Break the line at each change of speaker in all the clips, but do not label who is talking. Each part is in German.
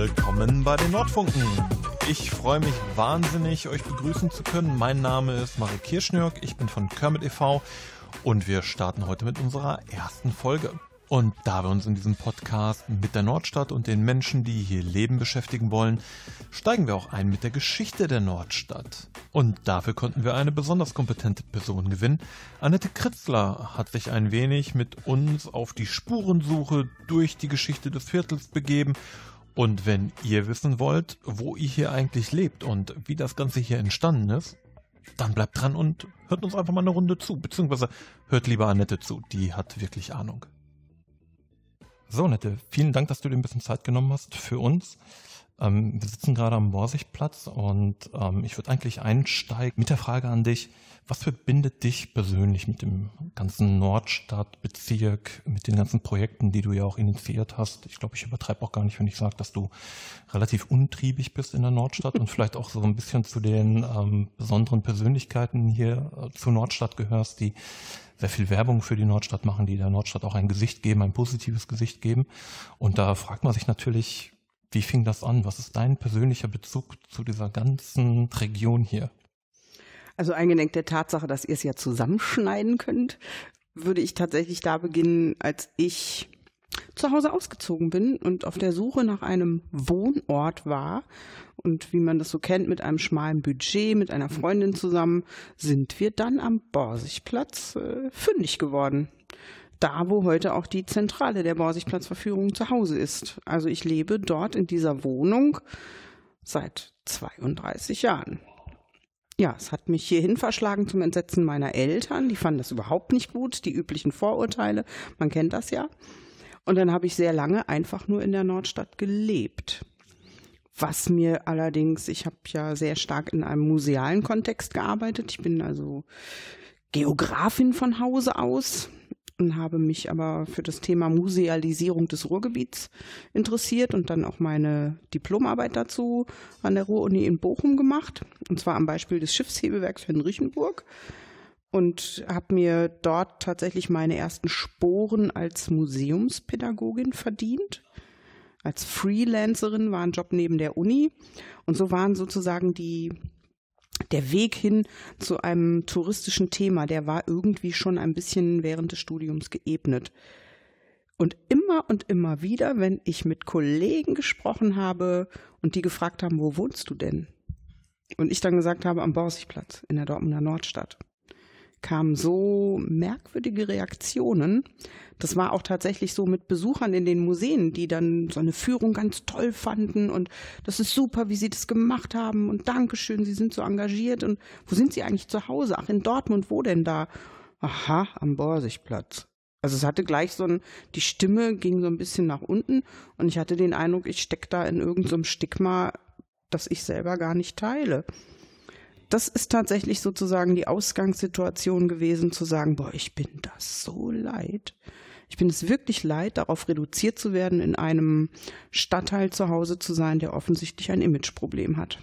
Willkommen bei den Nordfunken. Ich freue mich wahnsinnig, euch begrüßen zu können. Mein Name ist Marek Kirschnörk, ich bin von Kermit e.V. und wir starten heute mit unserer ersten Folge. Und da wir uns in diesem Podcast mit der Nordstadt und den Menschen, die hier leben, beschäftigen wollen, steigen wir auch ein mit der Geschichte der Nordstadt. Und dafür konnten wir eine besonders kompetente Person gewinnen. Annette Kritzler hat sich ein wenig mit uns auf die Spurensuche durch die Geschichte des Viertels begeben. Und wenn ihr wissen wollt, wo ihr hier eigentlich lebt und wie das Ganze hier entstanden ist, dann bleibt dran und hört uns einfach mal eine Runde zu. Beziehungsweise hört lieber Annette zu, die hat wirklich Ahnung. So, Nette, vielen Dank, dass du dir ein bisschen Zeit genommen hast für uns. Ähm, wir sitzen gerade am Borsigplatz und ähm, ich würde eigentlich einsteigen mit der Frage an dich, was verbindet dich persönlich mit dem ganzen Nordstadtbezirk, mit den ganzen Projekten, die du ja auch initiiert hast? Ich glaube, ich übertreibe auch gar nicht, wenn ich sage, dass du relativ untriebig bist in der Nordstadt und vielleicht auch so ein bisschen zu den ähm, besonderen Persönlichkeiten hier äh, zur Nordstadt gehörst, die sehr viel Werbung für die Nordstadt machen, die der Nordstadt auch ein Gesicht geben, ein positives Gesicht geben. Und da fragt man sich natürlich, wie fing das an? Was ist dein persönlicher Bezug zu dieser ganzen Region hier?
Also eingedenk der Tatsache, dass ihr es ja zusammenschneiden könnt, würde ich tatsächlich da beginnen, als ich zu Hause ausgezogen bin und auf der Suche nach einem Wohnort war. Und wie man das so kennt, mit einem schmalen Budget, mit einer Freundin zusammen, sind wir dann am Borsigplatz äh, fündig geworden. Da, wo heute auch die Zentrale der Borsigplatzverführung zu Hause ist. Also ich lebe dort in dieser Wohnung seit 32 Jahren. Ja, es hat mich hierhin verschlagen zum Entsetzen meiner Eltern. Die fanden das überhaupt nicht gut, die üblichen Vorurteile. Man kennt das ja. Und dann habe ich sehr lange einfach nur in der Nordstadt gelebt. Was mir allerdings, ich habe ja sehr stark in einem musealen Kontext gearbeitet. Ich bin also Geografin von Hause aus und habe mich aber für das Thema Musealisierung des Ruhrgebiets interessiert und dann auch meine Diplomarbeit dazu an der Ruhr-Uni in Bochum gemacht. Und zwar am Beispiel des Schiffshebewerks von Riechenburg und habe mir dort tatsächlich meine ersten Sporen als Museumspädagogin verdient. Als Freelancerin war ein Job neben der Uni und so waren sozusagen die der Weg hin zu einem touristischen Thema, der war irgendwie schon ein bisschen während des Studiums geebnet. Und immer und immer wieder, wenn ich mit Kollegen gesprochen habe und die gefragt haben, wo wohnst du denn? Und ich dann gesagt habe, am Borsigplatz in der Dortmunder Nordstadt kamen so merkwürdige Reaktionen. Das war auch tatsächlich so mit Besuchern in den Museen, die dann so eine Führung ganz toll fanden und das ist super, wie sie das gemacht haben und Dankeschön, sie sind so engagiert und wo sind sie eigentlich zu Hause? Ach, in Dortmund, wo denn da? Aha, am Borsigplatz. Also es hatte gleich so ein, die Stimme ging so ein bisschen nach unten und ich hatte den Eindruck, ich stecke da in irgendeinem so Stigma, das ich selber gar nicht teile das ist tatsächlich sozusagen die Ausgangssituation gewesen, zu sagen, boah, ich bin das so leid. Ich bin es wirklich leid, darauf reduziert zu werden, in einem Stadtteil zu Hause zu sein, der offensichtlich ein Imageproblem hat.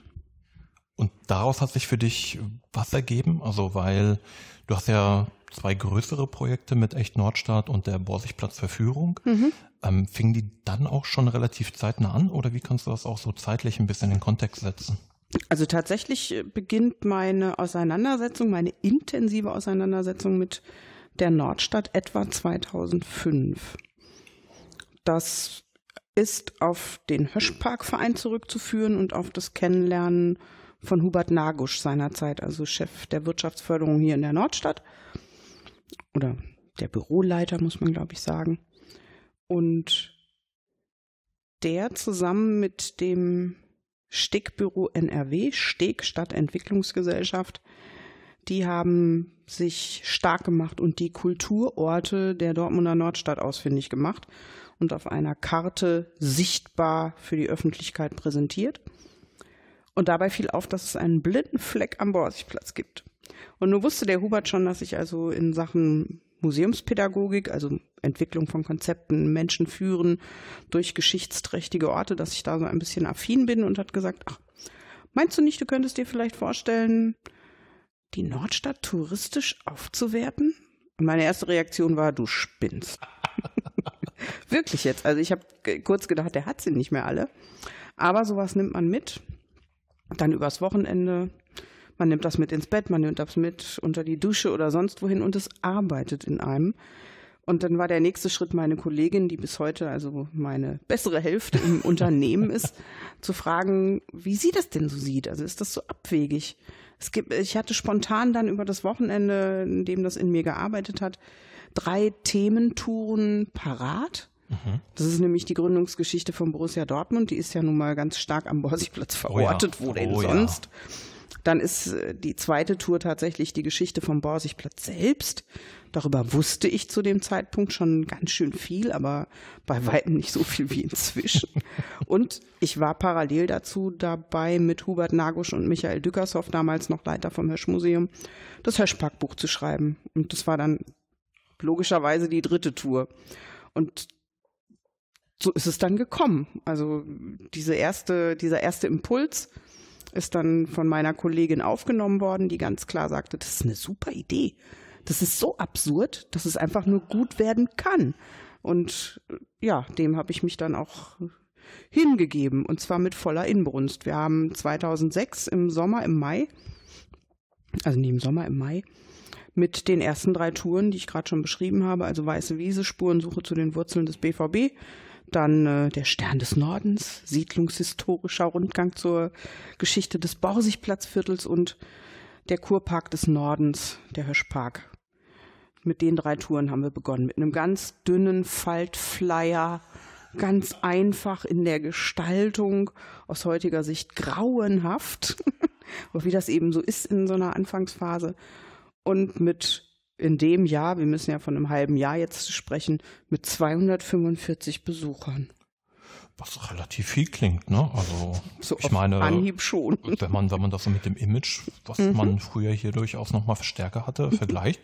Und daraus hat sich für dich was ergeben? Also, weil du hast ja zwei größere Projekte mit Echt Nordstadt und der Borsigplatz Verführung. Mhm. Ähm, fingen die dann auch schon relativ zeitnah an oder wie kannst du das auch so zeitlich ein bisschen in den Kontext setzen?
Also tatsächlich äh, beginnt meine Auseinandersetzung, meine intensive Auseinandersetzung mit der Nordstadt etwa 2005. Das ist auf den Höschparkverein zurückzuführen und auf das Kennenlernen von Hubert Nagusch seinerzeit, also Chef der Wirtschaftsförderung hier in der Nordstadt. Oder der Büroleiter, muss man glaube ich sagen. Und der zusammen mit dem Stickbüro NRW, Steg Stadtentwicklungsgesellschaft, die haben sich stark gemacht und die Kulturorte der Dortmunder Nordstadt ausfindig gemacht und auf einer Karte sichtbar für die Öffentlichkeit präsentiert. Und dabei fiel auf, dass es einen blinden Fleck am Borsigplatz gibt. Und nun wusste der Hubert schon, dass ich also in Sachen Museumspädagogik, also Entwicklung von Konzepten, Menschen führen durch geschichtsträchtige Orte, dass ich da so ein bisschen affin bin und hat gesagt, ach, meinst du nicht, du könntest dir vielleicht vorstellen, die Nordstadt touristisch aufzuwerten? Und meine erste Reaktion war, du spinnst. Wirklich jetzt. Also ich habe kurz gedacht, der hat sie nicht mehr alle. Aber sowas nimmt man mit, dann übers Wochenende. Man nimmt das mit ins Bett, man nimmt das mit unter die Dusche oder sonst wohin und es arbeitet in einem. Und dann war der nächste Schritt meine Kollegin, die bis heute also meine bessere Hälfte im Unternehmen ist, zu fragen, wie sie das denn so sieht. Also ist das so abwegig? Es gibt, ich hatte spontan dann über das Wochenende, in dem das in mir gearbeitet hat, drei Thementouren parat. Mhm. Das ist nämlich die Gründungsgeschichte von Borussia Dortmund. Die ist ja nun mal ganz stark am Borsigplatz verortet. Oh ja. Wo denn oh sonst? Ja. Dann ist äh, die zweite Tour tatsächlich die Geschichte vom Borsigplatz selbst. Darüber wusste ich zu dem Zeitpunkt schon ganz schön viel, aber bei weitem nicht so viel wie inzwischen. und ich war parallel dazu dabei, mit Hubert Nagusch und Michael Dückershoff, damals noch Leiter vom Hirschmuseum, das Hirschparkbuch zu schreiben. Und das war dann logischerweise die dritte Tour. Und so ist es dann gekommen. Also diese erste, dieser erste Impuls ist dann von meiner Kollegin aufgenommen worden, die ganz klar sagte, das ist eine super Idee. Das ist so absurd, dass es einfach nur gut werden kann. Und ja, dem habe ich mich dann auch hingegeben und zwar mit voller Inbrunst. Wir haben 2006 im Sommer, im Mai, also nie im Sommer, im Mai, mit den ersten drei Touren, die ich gerade schon beschrieben habe, also Weiße Wiese, Spurensuche zu den Wurzeln des BVB, dann äh, der Stern des Nordens, siedlungshistorischer Rundgang zur Geschichte des Borsigplatzviertels und der Kurpark des Nordens, der Hirschpark mit den drei Touren haben wir begonnen. Mit einem ganz dünnen Faltflyer, ganz einfach in der Gestaltung, aus heutiger Sicht grauenhaft, wie das eben so ist in so einer Anfangsphase. Und mit in dem Jahr, wir müssen ja von einem halben Jahr jetzt sprechen, mit 245 Besuchern.
Was relativ viel klingt, ne? Also
so ich meine, Anhieb schon.
wenn man, wenn man das so mit dem Image, was mhm. man früher hier durchaus nochmal Verstärker hatte, vergleicht,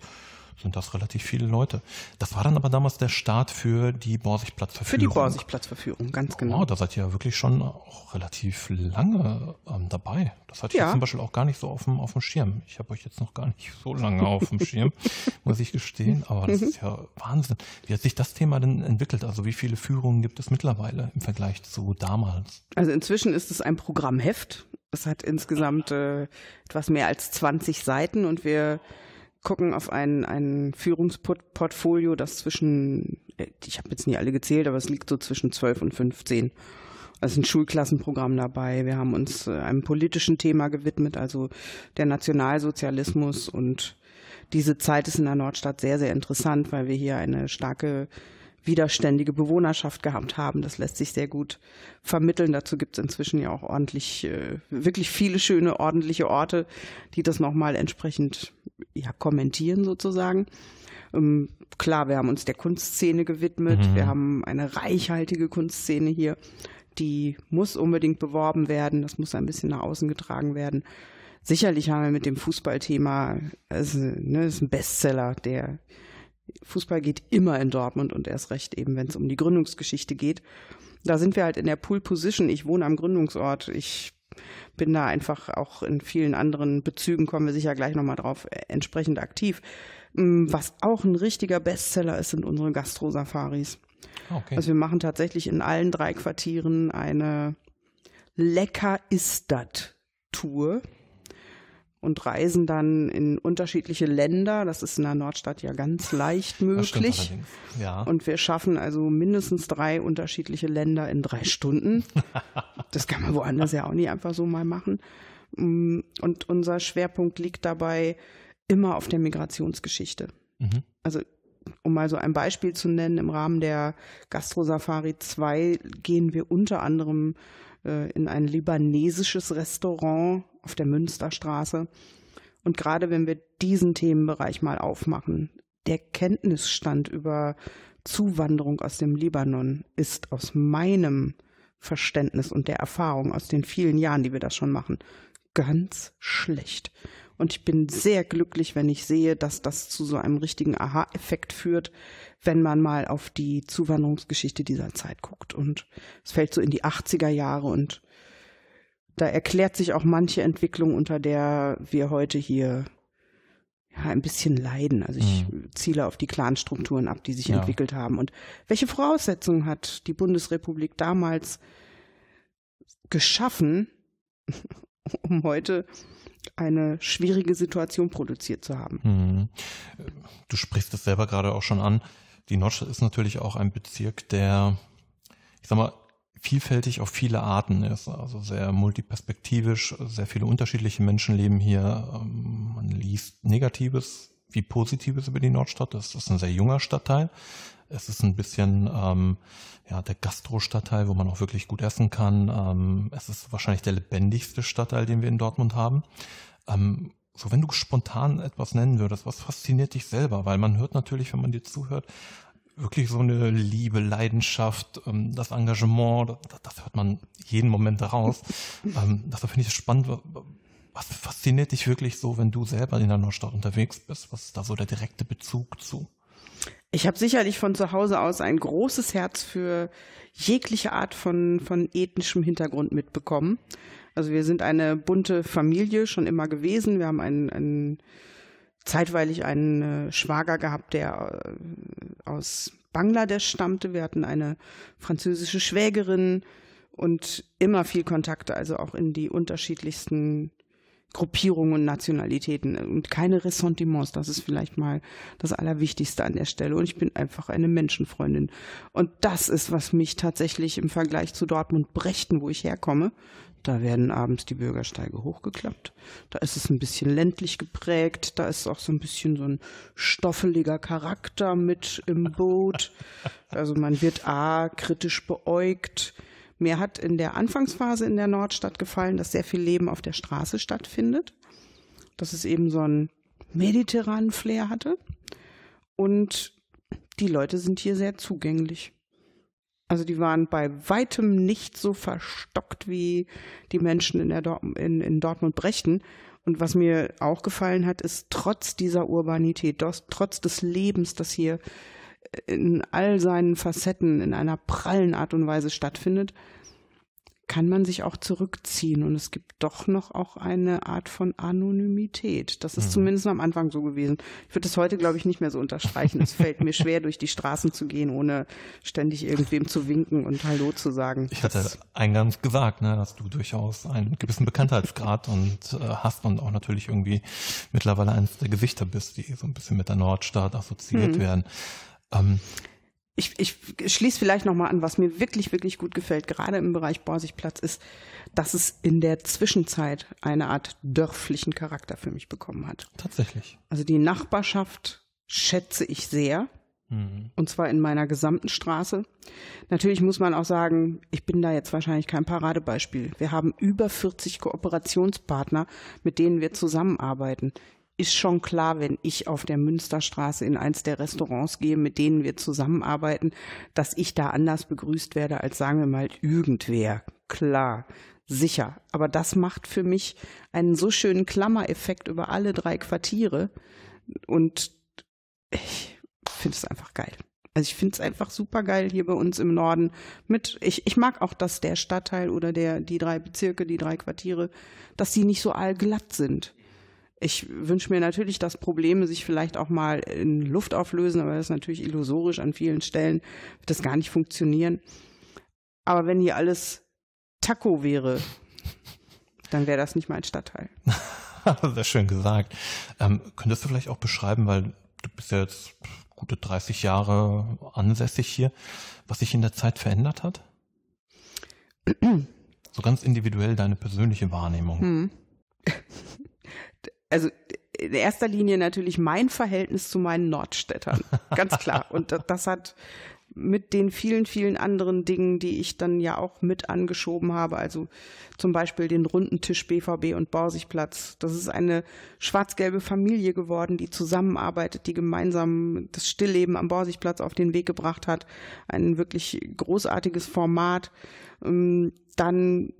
sind das relativ viele Leute. Das war dann aber damals der Start für die Borsigplatzverführung.
Für die Borsigplatzverführung, ganz genau.
Oh, da seid ihr ja wirklich schon auch relativ lange ähm, dabei. Das hatte ich ja. zum Beispiel auch gar nicht so auf dem, auf dem Schirm. Ich habe euch jetzt noch gar nicht so lange auf dem Schirm, muss ich gestehen. Aber das ist ja Wahnsinn. Wie hat sich das Thema denn entwickelt? Also wie viele Führungen gibt es mittlerweile im Vergleich zu damals?
Also inzwischen ist es ein Programmheft. Es hat insgesamt äh, etwas mehr als 20 Seiten und wir gucken auf ein, ein Führungsportfolio, das zwischen, äh, ich habe jetzt nie alle gezählt, aber es liegt so zwischen 12 und 15. Also ein Schulklassenprogramm dabei. Wir haben uns äh, einem politischen Thema gewidmet, also der Nationalsozialismus. Und diese Zeit ist in der Nordstadt sehr, sehr interessant, weil wir hier eine starke widerständige Bewohnerschaft gehabt haben. Das lässt sich sehr gut vermitteln. Dazu gibt es inzwischen ja auch ordentlich, äh, wirklich viele schöne, ordentliche Orte, die das nochmal entsprechend ja, kommentieren sozusagen. Ähm, klar, wir haben uns der Kunstszene gewidmet. Mhm. Wir haben eine reichhaltige Kunstszene hier. Die muss unbedingt beworben werden. Das muss ein bisschen nach außen getragen werden. Sicherlich haben wir mit dem Fußballthema, also, ne, ist ein Bestseller, der Fußball geht immer in Dortmund und erst recht eben, wenn es um die Gründungsgeschichte geht. Da sind wir halt in der Pool Position. Ich wohne am Gründungsort. Ich bin da einfach auch in vielen anderen Bezügen, kommen wir sicher gleich nochmal drauf, äh, entsprechend aktiv. Mm, was auch ein richtiger Bestseller ist, sind unsere Gastro-Safaris. Okay. Also wir machen tatsächlich in allen drei Quartieren eine Lecker ist dat Tour und reisen dann in unterschiedliche Länder. Das ist in der Nordstadt ja ganz leicht möglich. Ja. Und wir schaffen also mindestens drei unterschiedliche Länder in drei Stunden. das kann man woanders ja auch nicht einfach so mal machen. Mm, und unser Schwerpunkt liegt dabei immer auf der Migrationsgeschichte. Mhm. Also um mal so ein Beispiel zu nennen, im Rahmen der Gastro Safari 2 gehen wir unter anderem in ein libanesisches Restaurant auf der Münsterstraße. Und gerade wenn wir diesen Themenbereich mal aufmachen, der Kenntnisstand über Zuwanderung aus dem Libanon ist aus meinem Verständnis und der Erfahrung aus den vielen Jahren, die wir das schon machen, ganz schlecht. Und ich bin sehr glücklich, wenn ich sehe, dass das zu so einem richtigen Aha-Effekt führt, wenn man mal auf die Zuwanderungsgeschichte dieser Zeit guckt. Und es fällt so in die 80er Jahre und da erklärt sich auch manche Entwicklung, unter der wir heute hier ja, ein bisschen leiden. Also ich mhm. ziele auf die Clanstrukturen ab, die sich ja. entwickelt haben. Und welche Voraussetzungen hat die Bundesrepublik damals geschaffen, um heute eine schwierige Situation produziert zu haben.
Mhm. Du sprichst es selber gerade auch schon an. Die Nordstadt ist natürlich auch ein Bezirk, der, ich sag mal, vielfältig auf viele Arten ist, also sehr multiperspektivisch, sehr viele unterschiedliche Menschen leben hier. Ähm, man liest Negatives wie Positives über die Nordstadt. Das ist ein sehr junger Stadtteil. Es ist ein bisschen ähm, ja, der Gastro-Stadtteil, wo man auch wirklich gut essen kann. Ähm, es ist wahrscheinlich der lebendigste Stadtteil, den wir in Dortmund haben. Ähm, so, wenn du spontan etwas nennen würdest, was fasziniert dich selber? Weil man hört natürlich, wenn man dir zuhört, wirklich so eine Liebe, Leidenschaft, ähm, das Engagement, das, hört man jeden Moment daraus. ähm, deshalb finde ich es spannend. Was fasziniert dich wirklich so, wenn du selber in der Nordstadt unterwegs bist? Was ist da so der direkte Bezug zu?
Ich habe sicherlich von zu Hause aus ein großes Herz für jegliche Art von, von ethnischem Hintergrund mitbekommen. Also wir sind eine bunte Familie schon immer gewesen. Wir haben einen, einen zeitweilig einen äh, Schwager gehabt, der äh, aus Bangladesch stammte. Wir hatten eine französische Schwägerin und immer viel Kontakte, also auch in die unterschiedlichsten Gruppierungen und Nationalitäten und keine Ressentiments. Das ist vielleicht mal das Allerwichtigste an der Stelle. Und ich bin einfach eine Menschenfreundin. Und das ist, was mich tatsächlich im Vergleich zu Dortmund Brechten, wo ich herkomme, da werden abends die Bürgersteige hochgeklappt. Da ist es ein bisschen ländlich geprägt. Da ist auch so ein bisschen so ein stoffeliger Charakter mit im Boot. Also man wird A, kritisch beäugt. Mir hat in der Anfangsphase in der Nordstadt gefallen, dass sehr viel Leben auf der Straße stattfindet. Dass es eben so einen mediterranen Flair hatte. Und die Leute sind hier sehr zugänglich. Also die waren bei weitem nicht so verstockt wie die Menschen in, der Dort in, in Dortmund-Brechten. Und was mir auch gefallen hat, ist trotz dieser Urbanität, trotz des Lebens, das hier in all seinen Facetten in einer prallen Art und Weise stattfindet, kann man sich auch zurückziehen und es gibt doch noch auch eine Art von Anonymität. Das ist mhm. zumindest am Anfang so gewesen. Ich würde das heute, glaube ich, nicht mehr so unterstreichen. es fällt mir schwer, durch die Straßen zu gehen, ohne ständig irgendwem zu winken und Hallo zu sagen.
Ich hatte das eingangs gesagt, ne, dass du durchaus einen gewissen Bekanntheitsgrad und äh, hast und auch natürlich irgendwie mittlerweile eines der Gesichter bist, die so ein bisschen mit der Nordstadt assoziiert mhm. werden.
Ähm, ich, ich schließe vielleicht nochmal an, was mir wirklich, wirklich gut gefällt, gerade im Bereich Borsigplatz, ist, dass es in der Zwischenzeit eine Art dörflichen Charakter für mich bekommen hat.
Tatsächlich.
Also die Nachbarschaft schätze ich sehr. Mhm. Und zwar in meiner gesamten Straße. Natürlich muss man auch sagen, ich bin da jetzt wahrscheinlich kein Paradebeispiel. Wir haben über 40 Kooperationspartner, mit denen wir zusammenarbeiten ist schon klar, wenn ich auf der Münsterstraße in eins der Restaurants gehe, mit denen wir zusammenarbeiten, dass ich da anders begrüßt werde als sagen wir mal irgendwer. Klar, sicher. Aber das macht für mich einen so schönen Klammereffekt über alle drei Quartiere und ich finde es einfach geil. Also ich finde es einfach super geil hier bei uns im Norden. Mit ich, ich mag auch, dass der Stadtteil oder der die drei Bezirke, die drei Quartiere, dass die nicht so allglatt sind. Ich wünsche mir natürlich, dass Probleme sich vielleicht auch mal in Luft auflösen, aber das ist natürlich illusorisch. An vielen Stellen wird das gar nicht funktionieren. Aber wenn hier alles Taco wäre, dann wäre das nicht mein Stadtteil.
Sehr schön gesagt. Ähm, könntest du vielleicht auch beschreiben, weil du bist ja jetzt gute 30 Jahre ansässig hier, was sich in der Zeit verändert hat? so ganz individuell deine persönliche Wahrnehmung. Hm
also in erster Linie natürlich mein Verhältnis zu meinen Nordstädtern, ganz klar. Und das hat mit den vielen, vielen anderen Dingen, die ich dann ja auch mit angeschoben habe, also zum Beispiel den runden Tisch BVB und Borsigplatz. Das ist eine schwarz-gelbe Familie geworden, die zusammenarbeitet, die gemeinsam das Stillleben am Borsigplatz auf den Weg gebracht hat. Ein wirklich großartiges Format. Ähm, dann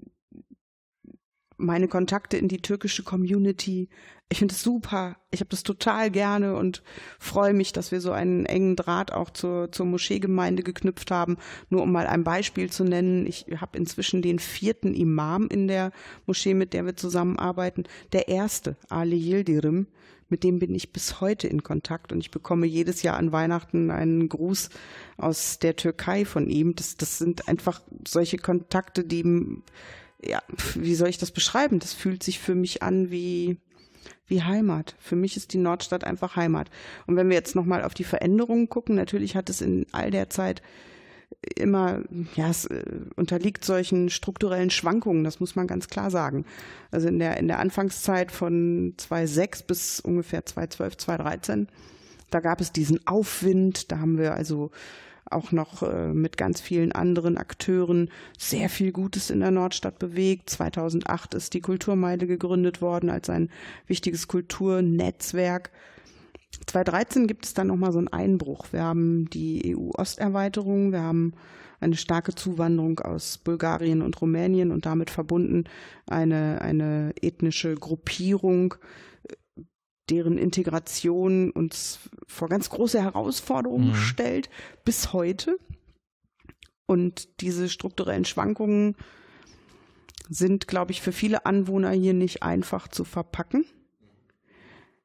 meine Kontakte in die türkische Community. Ich finde es super. Ich habe das total gerne und freue mich, dass wir so einen engen Draht auch zur, zur Moscheegemeinde geknüpft haben. Nur um mal ein Beispiel zu nennen, ich habe inzwischen den vierten Imam in der Moschee, mit der wir zusammenarbeiten. Der erste, Ali Yildirim, mit dem bin ich bis heute in Kontakt und ich bekomme jedes Jahr an Weihnachten einen Gruß aus der Türkei von ihm. Das, das sind einfach solche Kontakte, die ja, wie soll ich das beschreiben? Das fühlt sich für mich an wie, wie Heimat. Für mich ist die Nordstadt einfach Heimat. Und wenn wir jetzt nochmal auf die Veränderungen gucken, natürlich hat es in all der Zeit immer, ja, es äh, unterliegt solchen strukturellen Schwankungen, das muss man ganz klar sagen. Also in der, in der Anfangszeit von 2006 bis ungefähr 2012, 2013, da gab es diesen Aufwind, da haben wir also auch noch äh, mit ganz vielen anderen Akteuren sehr viel Gutes in der Nordstadt bewegt. 2008 ist die Kulturmeile gegründet worden als ein wichtiges Kulturnetzwerk 2013 gibt es dann nochmal so einen Einbruch. Wir haben die EU-Osterweiterung, wir haben eine starke Zuwanderung aus Bulgarien und Rumänien und damit verbunden eine, eine ethnische Gruppierung, deren Integration uns vor ganz große Herausforderungen mhm. stellt, bis heute. Und diese strukturellen Schwankungen sind, glaube ich, für viele Anwohner hier nicht einfach zu verpacken.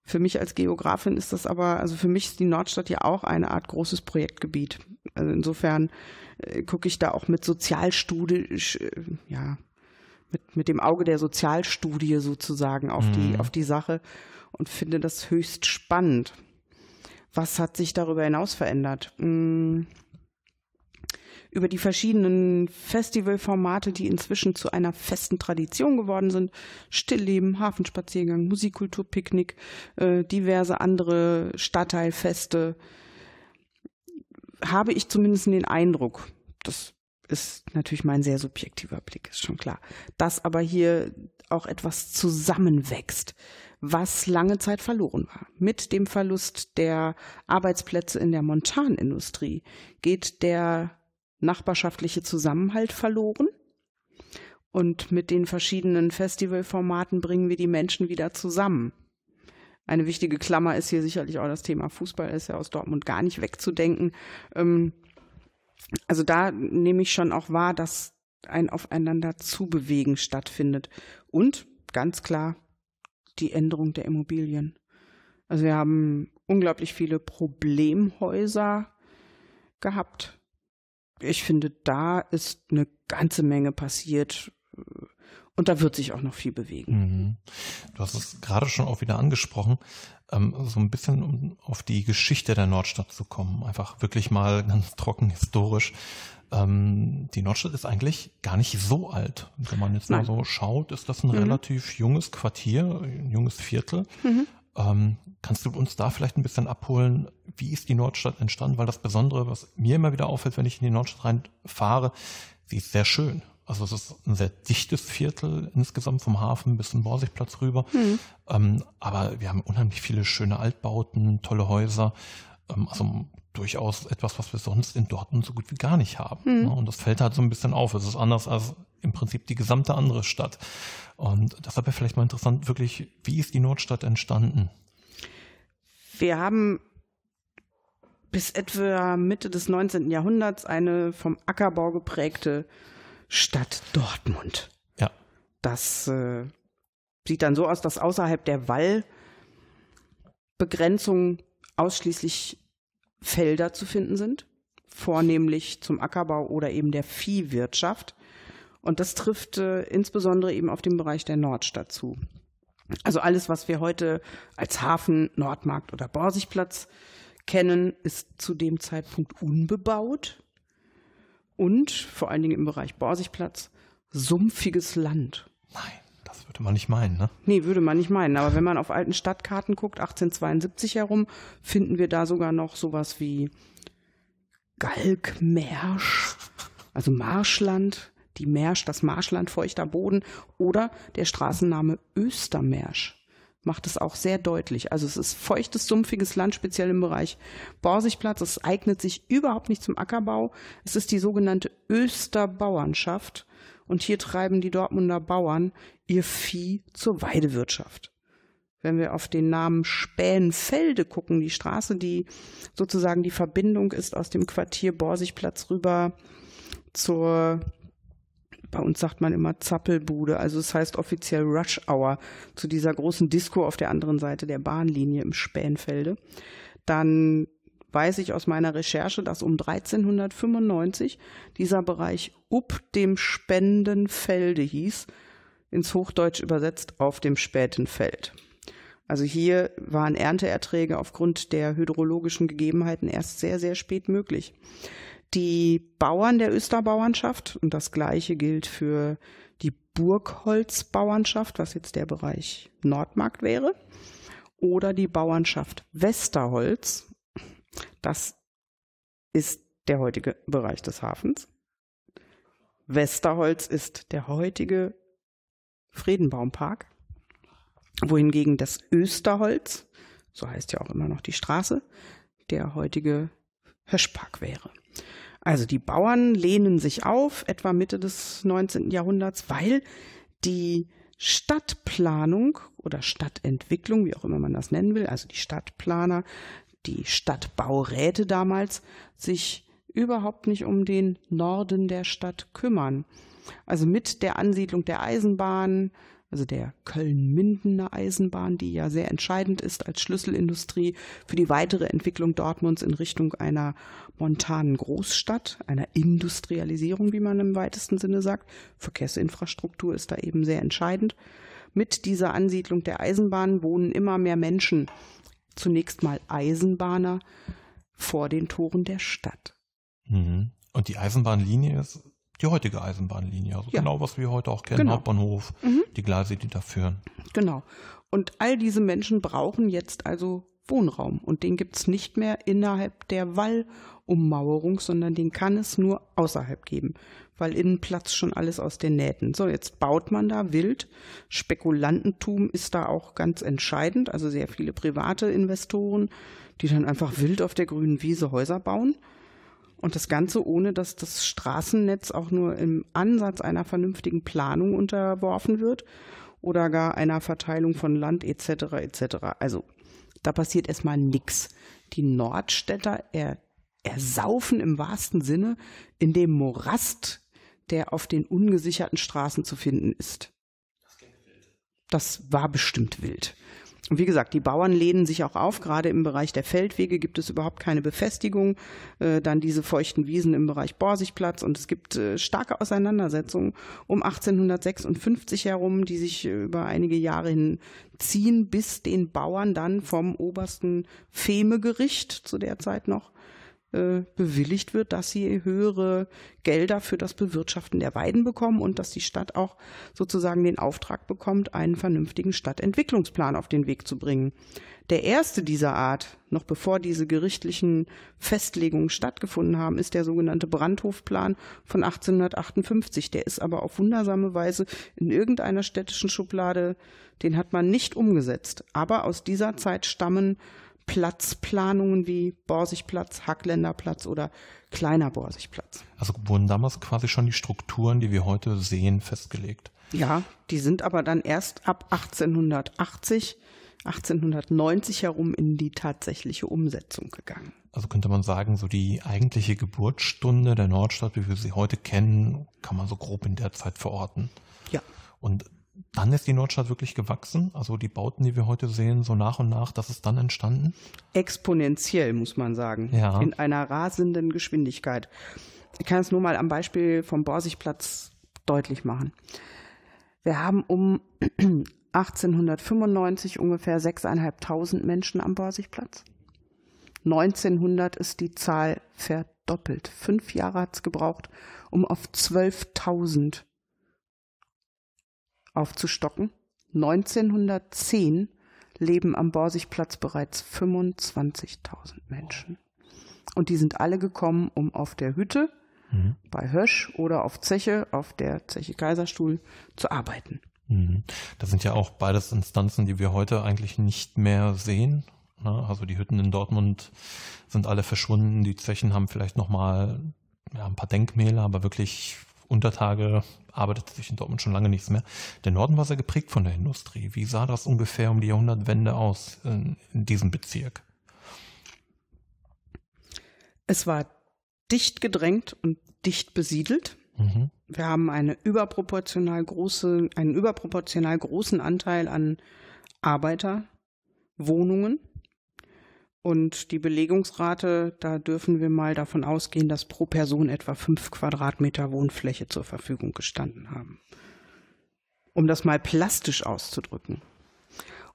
Für mich als Geografin ist das aber, also für mich ist die Nordstadt ja auch eine Art großes Projektgebiet. Also insofern äh, gucke ich da auch mit Sozialstudie, äh, ja, mit, mit dem Auge der Sozialstudie sozusagen auf mhm. die, auf die Sache und finde das höchst spannend. Was hat sich darüber hinaus verändert? Hm über die verschiedenen Festivalformate, die inzwischen zu einer festen Tradition geworden sind. Stillleben, Hafenspaziergang, Musikkultur, Picknick, äh, diverse andere Stadtteilfeste. Habe ich zumindest den Eindruck, das ist natürlich mein sehr subjektiver Blick, ist schon klar, dass aber hier auch etwas zusammenwächst, was lange Zeit verloren war. Mit dem Verlust der Arbeitsplätze in der Montanindustrie geht der nachbarschaftliche Zusammenhalt verloren. Und mit den verschiedenen Festivalformaten bringen wir die Menschen wieder zusammen. Eine wichtige Klammer ist hier sicherlich auch das Thema Fußball, ist ja aus Dortmund gar nicht wegzudenken. Ähm, also da nehme ich schon auch wahr, dass ein Aufeinander zubewegen stattfindet. Und ganz klar die Änderung der Immobilien. Also wir haben unglaublich viele Problemhäuser gehabt ich finde, da ist eine ganze Menge passiert. Und da wird sich auch noch viel bewegen. Mhm.
Du hast es gerade schon auch wieder angesprochen, ähm, so ein bisschen um auf die Geschichte der Nordstadt zu kommen. Einfach wirklich mal ganz trocken historisch. Ähm, die Nordstadt ist eigentlich gar nicht so alt. Wenn man jetzt Nein. mal so schaut, ist das ein mhm. relativ junges Quartier, ein junges Viertel. Mhm. Ähm, kannst du uns da vielleicht ein bisschen abholen? Wie ist die Nordstadt entstanden? Weil das Besondere, was mir immer wieder auffällt, wenn ich in die Nordstadt reinfahre, sie ist sehr schön. Also es ist ein sehr dichtes Viertel insgesamt vom Hafen bis zum Borsigplatz rüber. Mhm. Ähm, aber wir haben unheimlich viele schöne Altbauten, tolle Häuser. Ähm, also durchaus etwas, was wir sonst in Dortmund so gut wie gar nicht haben. Mhm. Und das fällt halt so ein bisschen auf. Es ist anders als im Prinzip die gesamte andere Stadt. Und deshalb wäre vielleicht mal interessant, wirklich, wie ist die Nordstadt entstanden?
Wir haben bis etwa Mitte des 19. Jahrhunderts eine vom Ackerbau geprägte Stadt Dortmund.
Ja.
Das äh, sieht dann so aus, dass außerhalb der Wallbegrenzung ausschließlich Felder zu finden sind, vornehmlich zum Ackerbau oder eben der Viehwirtschaft. Und das trifft äh, insbesondere eben auf den Bereich der Nordstadt zu. Also alles, was wir heute als Hafen, Nordmarkt oder Borsigplatz kennen, ist zu dem Zeitpunkt unbebaut und vor allen Dingen im Bereich Borsigplatz sumpfiges Land.
Nein, würde man nicht meinen, ne?
Nee, würde man nicht meinen. Aber wenn man auf alten Stadtkarten guckt, 1872 herum, finden wir da sogar noch sowas wie Galgmersch, also Marschland, die Märsch, das Marschland, feuchter Boden oder der Straßenname Östermärsch macht es auch sehr deutlich. Also es ist feuchtes, sumpfiges Land, speziell im Bereich Borsigplatz. Es eignet sich überhaupt nicht zum Ackerbau. Es ist die sogenannte Österbauernschaft. Und hier treiben die Dortmunder Bauern ihr Vieh zur Weidewirtschaft. Wenn wir auf den Namen Spähenfelde gucken, die Straße, die sozusagen die Verbindung ist aus dem Quartier Borsigplatz rüber zur bei uns sagt man immer Zappelbude, also es heißt offiziell Rush Hour, zu dieser großen Disco auf der anderen Seite der Bahnlinie im Spähenfelde. Dann weiß ich aus meiner Recherche, dass um 1395 dieser Bereich up dem Spendenfelde hieß, ins Hochdeutsch übersetzt auf dem späten Feld. Also hier waren Ernteerträge aufgrund der hydrologischen Gegebenheiten erst sehr, sehr spät möglich. Die Bauern der Österbauernschaft, und das gleiche gilt für die Burgholzbauernschaft, was jetzt der Bereich Nordmarkt wäre, oder die Bauernschaft Westerholz, das ist der heutige Bereich des Hafens. Westerholz ist der heutige Friedenbaumpark, wohingegen das Österholz, so heißt ja auch immer noch die Straße, der heutige Höschpark wäre. Also die Bauern lehnen sich auf, etwa Mitte des 19. Jahrhunderts, weil die Stadtplanung oder Stadtentwicklung, wie auch immer man das nennen will, also die Stadtplaner, die Stadtbauräte damals, sich überhaupt nicht um den Norden der Stadt kümmern. Also mit der Ansiedlung der Eisenbahn, also der Köln-Mindener Eisenbahn, die ja sehr entscheidend ist als Schlüsselindustrie für die weitere Entwicklung Dortmunds in Richtung einer montanen Großstadt, einer Industrialisierung, wie man im weitesten Sinne sagt. Verkehrsinfrastruktur ist da eben sehr entscheidend. Mit dieser Ansiedlung der Eisenbahn wohnen immer mehr Menschen, zunächst mal Eisenbahner, vor den Toren der Stadt.
Mhm. Und die Eisenbahnlinie ist die heutige Eisenbahnlinie, also ja. genau was wir heute auch kennen,
genau.
Hauptbahnhof, mhm. die Gleise, die da führen.
Genau. Und all diese Menschen brauchen jetzt also Wohnraum und den gibt es nicht mehr innerhalb der Wallummauerung, sondern den kann es nur außerhalb geben, weil innen platzt schon alles aus den Nähten. So, jetzt baut man da wild. Spekulantentum ist da auch ganz entscheidend, also sehr viele private Investoren, die dann einfach wild auf der grünen Wiese Häuser bauen. Und das Ganze ohne, dass das Straßennetz auch nur im Ansatz einer vernünftigen Planung unterworfen wird oder gar einer Verteilung von Land etc. etc. Also da passiert erstmal nichts. Die Nordstädter er, ersaufen im wahrsten Sinne in dem Morast, der auf den ungesicherten Straßen zu finden ist. Das war bestimmt wild. Wie gesagt, die Bauern lehnen sich auch auf. Gerade im Bereich der Feldwege gibt es überhaupt keine Befestigung. Äh, dann diese feuchten Wiesen im Bereich Borsigplatz. Und es gibt äh, starke Auseinandersetzungen um 1856 herum, die sich äh, über einige Jahre hin ziehen, bis den Bauern dann vom obersten Femegericht zu der Zeit noch äh, bewilligt wird, dass sie höhere Gelder für das Bewirtschaften der Weiden bekommen und dass die Stadt auch sozusagen den Auftrag bekommt, einen vernünftigen Stadtentwicklungsplan auf den Weg zu bringen. Der erste dieser Art, noch bevor diese gerichtlichen Festlegungen stattgefunden haben, ist der sogenannte Brandhofplan von 1858. Der ist aber auf wundersame Weise in irgendeiner städtischen Schublade, den hat man nicht umgesetzt. Aber aus dieser Zeit stammen Platzplanungen wie Borsigplatz, Hackländerplatz oder kleiner Borsigplatz.
Also wurden damals quasi schon die Strukturen, die wir heute sehen, festgelegt?
Ja, die sind aber dann erst ab 1880, 1890 herum in die tatsächliche Umsetzung gegangen.
Also könnte man sagen, so die eigentliche Geburtsstunde der Nordstadt, wie wir sie heute kennen, kann man so grob in der Zeit verorten.
Ja.
Und dann ist die Nordstadt wirklich gewachsen? Also die Bauten, die wir heute sehen, so nach und nach, das ist dann entstanden?
Exponentiell, muss man sagen.
Ja.
In einer rasenden Geschwindigkeit. Ich kann es nur mal am Beispiel vom Borsigplatz deutlich machen. Wir haben um 1895 ungefähr 6.500 Menschen am Borsigplatz. 1900 ist die Zahl verdoppelt. Fünf Jahre hat es gebraucht, um auf 12.000 aufzustocken. 1910 leben am Borsigplatz bereits 25.000 Menschen. Und die sind alle gekommen, um auf der Hütte mhm. bei Hösch oder auf Zeche, auf der Zeche Kaiserstuhl zu arbeiten.
Mhm. Das sind ja auch beides Instanzen, die wir heute eigentlich nicht mehr sehen. Ne? Also die Hütten in Dortmund sind alle verschwunden. Die Zechen haben vielleicht noch mal ja, ein paar Denkmäler, aber wirklich Untertage arbeitet sich in Dortmund schon lange nichts mehr. Der Norden war sehr geprägt von der Industrie. Wie sah das ungefähr um die Jahrhundertwende aus in, in diesem Bezirk?
Es war dicht gedrängt und dicht besiedelt. Mhm. Wir haben eine überproportional große, einen überproportional großen Anteil an Arbeiterwohnungen. Und die Belegungsrate, da dürfen wir mal davon ausgehen, dass pro Person etwa fünf Quadratmeter Wohnfläche zur Verfügung gestanden haben. Um das mal plastisch auszudrücken.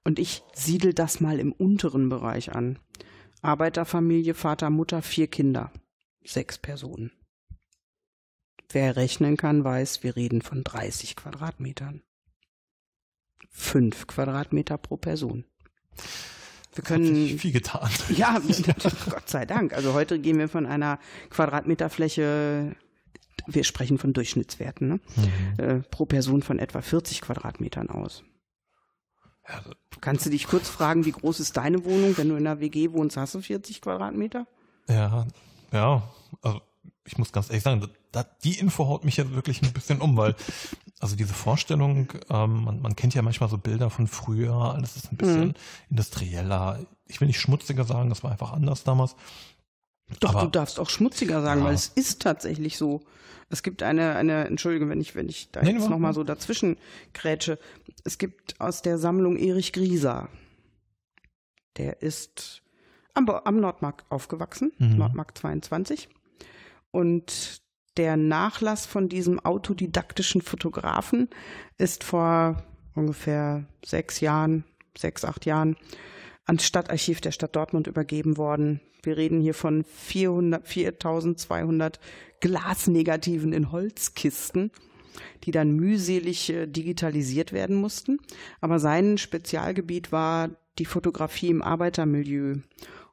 Und ich siedel das mal im unteren Bereich an. Arbeiterfamilie, Vater, Mutter, vier Kinder, sechs Personen. Wer rechnen kann, weiß, wir reden von 30 Quadratmetern. Fünf Quadratmeter pro Person.
Wir können viel getan.
Ja, Gott sei Dank. Also heute gehen wir von einer Quadratmeterfläche, wir sprechen von Durchschnittswerten, ne? mhm. äh, pro Person von etwa 40 Quadratmetern aus. Ja, Kannst du dich kurz fragen, wie groß ist deine Wohnung? Wenn du in einer WG wohnst, hast du 40 Quadratmeter?
Ja, ja. Also ich muss ganz ehrlich sagen, da, die Info haut mich jetzt wirklich ein bisschen um, weil also diese Vorstellung, ähm, man, man kennt ja manchmal so Bilder von früher, alles ist ein bisschen mhm. industrieller. Ich will nicht schmutziger sagen, das war einfach anders damals.
Doch, Aber, du darfst auch schmutziger sagen, ja. weil es ist tatsächlich so. Es gibt eine, eine, Entschuldige, wenn ich, wenn ich da nee, jetzt nochmal so dazwischen grätsche. Es gibt aus der Sammlung Erich Grieser. Der ist am, am Nordmarkt aufgewachsen, mhm. Nordmarkt 22. Und der Nachlass von diesem autodidaktischen Fotografen ist vor ungefähr sechs Jahren, sechs, acht Jahren ans Stadtarchiv der Stadt Dortmund übergeben worden. Wir reden hier von 400, 4200 Glasnegativen in Holzkisten, die dann mühselig äh, digitalisiert werden mussten. Aber sein Spezialgebiet war die Fotografie im Arbeitermilieu.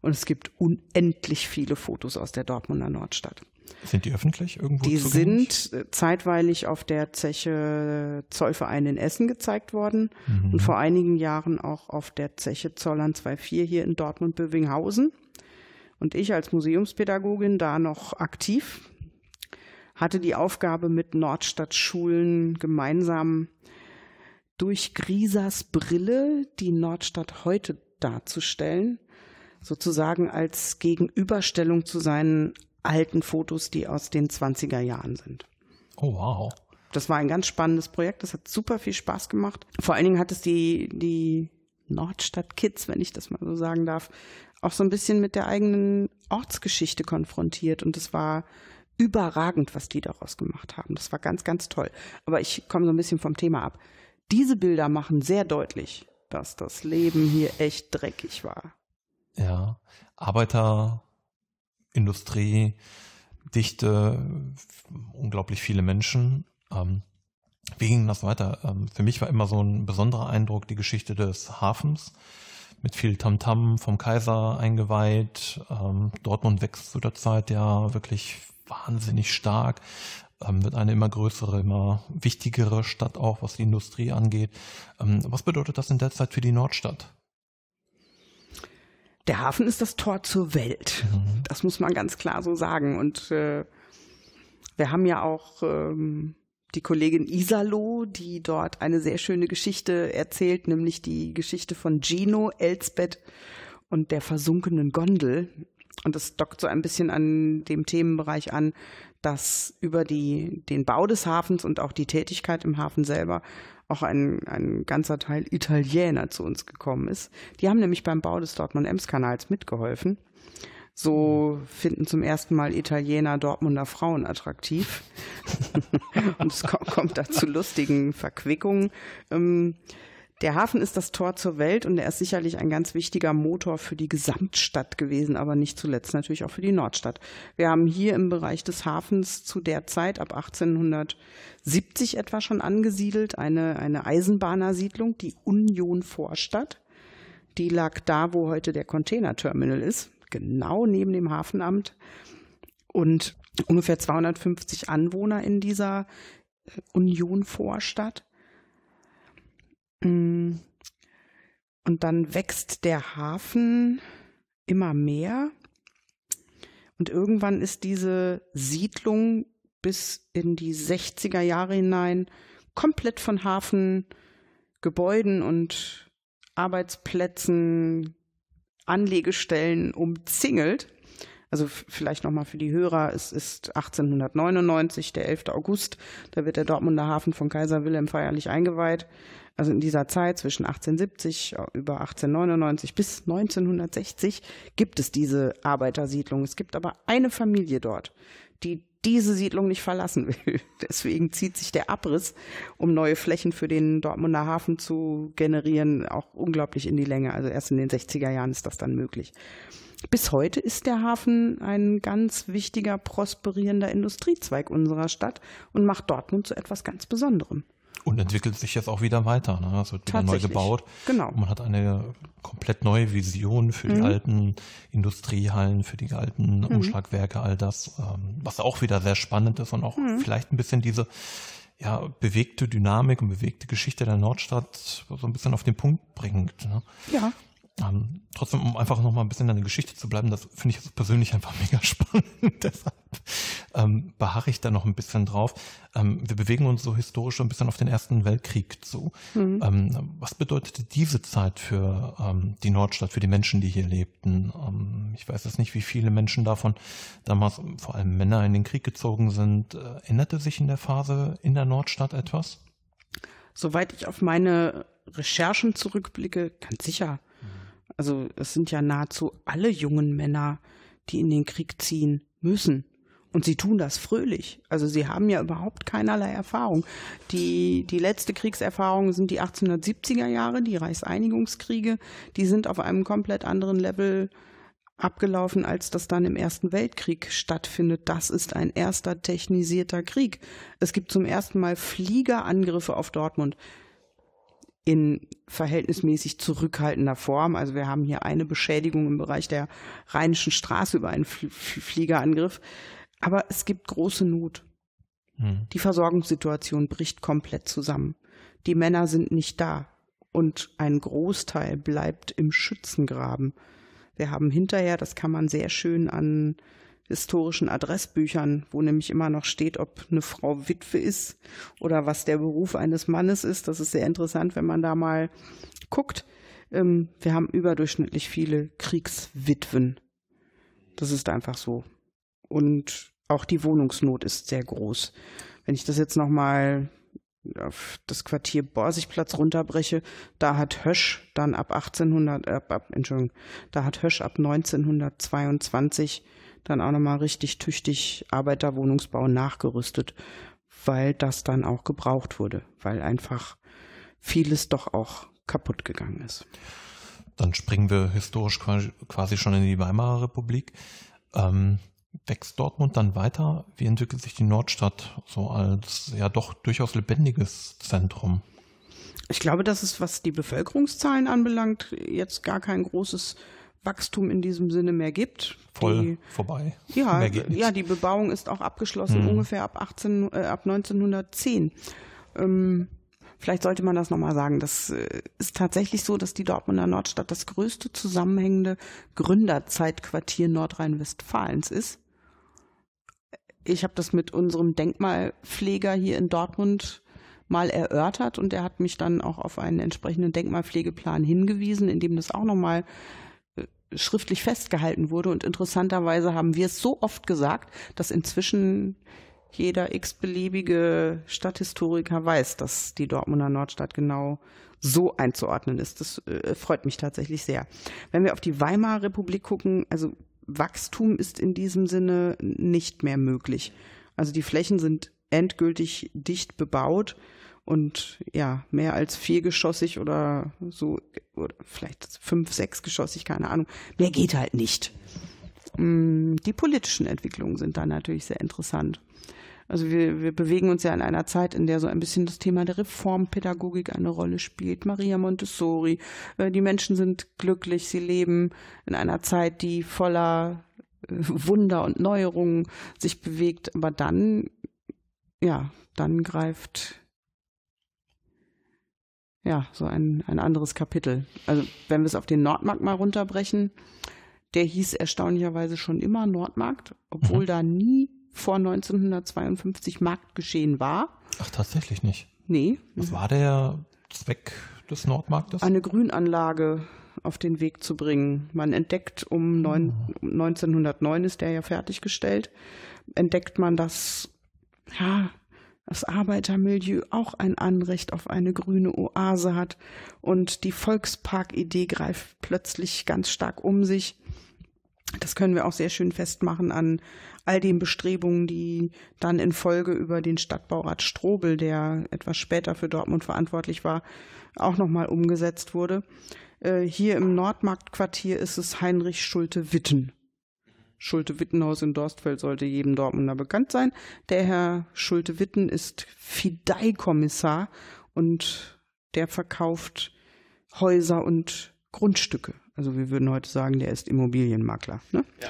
Und es gibt unendlich viele Fotos aus der Dortmunder Nordstadt.
Sind die öffentlich irgendwo?
Die zugänglich? sind zeitweilig auf der Zeche Zollverein in Essen gezeigt worden mhm. und vor einigen Jahren auch auf der Zeche Zollern 2.4 hier in Dortmund-Bövinghausen. Und ich als Museumspädagogin da noch aktiv hatte die Aufgabe mit Nordstadtschulen gemeinsam durch Griesers Brille die Nordstadt heute darzustellen, sozusagen als Gegenüberstellung zu seinen alten Fotos, die aus den 20er Jahren sind.
Oh, wow.
Das war ein ganz spannendes Projekt. Das hat super viel Spaß gemacht. Vor allen Dingen hat es die, die Nordstadt Kids, wenn ich das mal so sagen darf, auch so ein bisschen mit der eigenen Ortsgeschichte konfrontiert. Und es war überragend, was die daraus gemacht haben. Das war ganz, ganz toll. Aber ich komme so ein bisschen vom Thema ab. Diese Bilder machen sehr deutlich, dass das Leben hier echt dreckig war.
Ja, Arbeiter Industrie, Dichte, unglaublich viele Menschen. Ähm, wie ging das weiter? Ähm, für mich war immer so ein besonderer Eindruck die Geschichte des Hafens mit viel Tamtam -Tam vom Kaiser eingeweiht. Ähm, Dortmund wächst zu der Zeit ja wirklich wahnsinnig stark, ähm, wird eine immer größere, immer wichtigere Stadt auch, was die Industrie angeht. Ähm, was bedeutet das in der Zeit für die Nordstadt?
Der Hafen ist das Tor zur Welt. Mhm. Das muss man ganz klar so sagen. Und äh, wir haben ja auch ähm, die Kollegin Isalo, die dort eine sehr schöne Geschichte erzählt, nämlich die Geschichte von Gino, Elsbeth und der versunkenen Gondel. Und das dockt so ein bisschen an dem Themenbereich an, dass über die, den Bau des Hafens und auch die Tätigkeit im Hafen selber auch ein, ein ganzer Teil Italiener zu uns gekommen ist. Die haben nämlich beim Bau des Dortmund-Ems-Kanals mitgeholfen. So finden zum ersten Mal Italiener Dortmunder Frauen attraktiv. Und es kommt da zu lustigen Verquickungen. Ähm, der Hafen ist das Tor zur Welt und er ist sicherlich ein ganz wichtiger Motor für die Gesamtstadt gewesen, aber nicht zuletzt natürlich auch für die Nordstadt. Wir haben hier im Bereich des Hafens zu der Zeit ab 1870 etwa schon angesiedelt eine, eine Eisenbahnersiedlung, die Union Vorstadt. Die lag da, wo heute der Containerterminal ist, genau neben dem Hafenamt und ungefähr 250 Anwohner in dieser Union Vorstadt. Mm. Und dann wächst der Hafen immer mehr. Und irgendwann ist diese Siedlung bis in die 60er Jahre hinein komplett von Hafengebäuden und Arbeitsplätzen, Anlegestellen umzingelt. Also vielleicht nochmal für die Hörer, es ist 1899, der 11. August, da wird der Dortmunder Hafen von Kaiser Wilhelm feierlich eingeweiht. Also in dieser Zeit zwischen 1870 über 1899 bis 1960 gibt es diese Arbeitersiedlung. Es gibt aber eine Familie dort, die diese Siedlung nicht verlassen will. Deswegen zieht sich der Abriss, um neue Flächen für den Dortmunder Hafen zu generieren, auch unglaublich in die Länge. Also erst in den 60er Jahren ist das dann möglich. Bis heute ist der Hafen ein ganz wichtiger, prosperierender Industriezweig unserer Stadt und macht Dortmund zu etwas ganz Besonderem.
Und entwickelt sich jetzt auch wieder weiter. Ne? Es wird wieder neu gebaut.
Genau.
man hat eine komplett neue Vision für die mhm. alten Industriehallen, für die alten mhm. Umschlagwerke, all das, ähm, was auch wieder sehr spannend ist und auch mhm. vielleicht ein bisschen diese ja, bewegte Dynamik und bewegte Geschichte der Nordstadt so ein bisschen auf den Punkt bringt. Ne?
Ja.
Ähm, trotzdem, um einfach noch mal ein bisschen an der Geschichte zu bleiben, das finde ich persönlich einfach mega spannend. Deshalb ähm, beharre ich da noch ein bisschen drauf. Ähm, wir bewegen uns so historisch ein bisschen auf den Ersten Weltkrieg zu. Mhm. Ähm, was bedeutete diese Zeit für ähm, die Nordstadt, für die Menschen, die hier lebten? Ähm, ich weiß jetzt nicht, wie viele Menschen davon damals, vor allem Männer, in den Krieg gezogen sind. Äh, änderte sich in der Phase in der Nordstadt etwas?
Soweit ich auf meine Recherchen zurückblicke, ganz sicher. Also es sind ja nahezu alle jungen Männer, die in den Krieg ziehen müssen. Und sie tun das fröhlich. Also sie haben ja überhaupt keinerlei Erfahrung. Die, die letzte Kriegserfahrung sind die 1870er Jahre, die Reichseinigungskriege. Die sind auf einem komplett anderen Level abgelaufen, als das dann im Ersten Weltkrieg stattfindet. Das ist ein erster technisierter Krieg. Es gibt zum ersten Mal Fliegerangriffe auf Dortmund in verhältnismäßig zurückhaltender Form. Also wir haben hier eine Beschädigung im Bereich der Rheinischen Straße über einen Fliegerangriff. Aber es gibt große Not. Hm. Die Versorgungssituation bricht komplett zusammen. Die Männer sind nicht da. Und ein Großteil bleibt im Schützengraben. Wir haben hinterher, das kann man sehr schön an historischen Adressbüchern, wo nämlich immer noch steht, ob eine Frau Witwe ist oder was der Beruf eines Mannes ist. Das ist sehr interessant, wenn man da mal guckt. Ähm, wir haben überdurchschnittlich viele Kriegswitwen. Das ist einfach so. Und auch die Wohnungsnot ist sehr groß. Wenn ich das jetzt nochmal auf das Quartier Borsigplatz runterbreche, da hat Hösch dann ab 1800, äh, ab, Entschuldigung, da hat Hösch ab 1922 dann auch nochmal richtig tüchtig Arbeiterwohnungsbau nachgerüstet, weil das dann auch gebraucht wurde, weil einfach vieles doch auch kaputt gegangen ist.
Dann springen wir historisch quasi schon in die Weimarer Republik. Ähm, wächst Dortmund dann weiter? Wie entwickelt sich die Nordstadt so als ja doch durchaus lebendiges Zentrum?
Ich glaube, dass es, was die Bevölkerungszahlen anbelangt, jetzt gar kein großes Wachstum in diesem Sinne mehr gibt.
Voll die, vorbei.
Ja, ja, die Bebauung ist auch abgeschlossen, hm. ungefähr ab 18, äh, ab 1910. Ähm, vielleicht sollte man das nochmal sagen. Das äh, ist tatsächlich so, dass die Dortmunder Nordstadt das größte zusammenhängende Gründerzeitquartier Nordrhein-Westfalens ist. Ich habe das mit unserem Denkmalpfleger hier in Dortmund mal erörtert und er hat mich dann auch auf einen entsprechenden Denkmalpflegeplan hingewiesen, in dem das auch nochmal schriftlich festgehalten wurde. Und interessanterweise haben wir es so oft gesagt, dass inzwischen jeder x-beliebige Stadthistoriker weiß, dass die Dortmunder Nordstadt genau so einzuordnen ist. Das äh, freut mich tatsächlich sehr. Wenn wir auf die Weimarer Republik gucken, also Wachstum ist in diesem Sinne nicht mehr möglich. Also die Flächen sind endgültig dicht bebaut und ja, mehr als viergeschossig oder so, oder vielleicht fünf, sechsgeschossig, keine Ahnung. Mehr geht halt nicht. Mm, die politischen Entwicklungen sind da natürlich sehr interessant. Also wir, wir bewegen uns ja in einer Zeit, in der so ein bisschen das Thema der Reformpädagogik eine Rolle spielt. Maria Montessori, äh, die Menschen sind glücklich, sie leben in einer Zeit, die voller äh, Wunder und Neuerungen sich bewegt. Aber dann, ja, dann greift ja, so ein, ein anderes Kapitel. Also wenn wir es auf den Nordmarkt mal runterbrechen, der hieß erstaunlicherweise schon immer Nordmarkt, obwohl mhm. da nie vor 1952 Marktgeschehen war.
Ach, tatsächlich nicht.
Nee.
Was war der Zweck des Nordmarktes?
Eine Grünanlage auf den Weg zu bringen. Man entdeckt um neun, 1909 ist der ja fertiggestellt, entdeckt man, dass ja, das Arbeitermilieu auch ein Anrecht auf eine grüne Oase hat und die Volksparkidee greift plötzlich ganz stark um sich. Das können wir auch sehr schön festmachen an all den Bestrebungen, die dann in Folge über den Stadtbaurat Strobel, der etwas später für Dortmund verantwortlich war, auch nochmal umgesetzt wurde. Äh, hier im Nordmarktquartier ist es Heinrich Schulte-Witten. Schulte-Wittenhaus in Dorstfeld sollte jedem Dortmunder bekannt sein. Der Herr Schulte-Witten ist Fideikommissar und der verkauft Häuser und Grundstücke. Also wir würden heute sagen, der ist Immobilienmakler. Ne? Ja.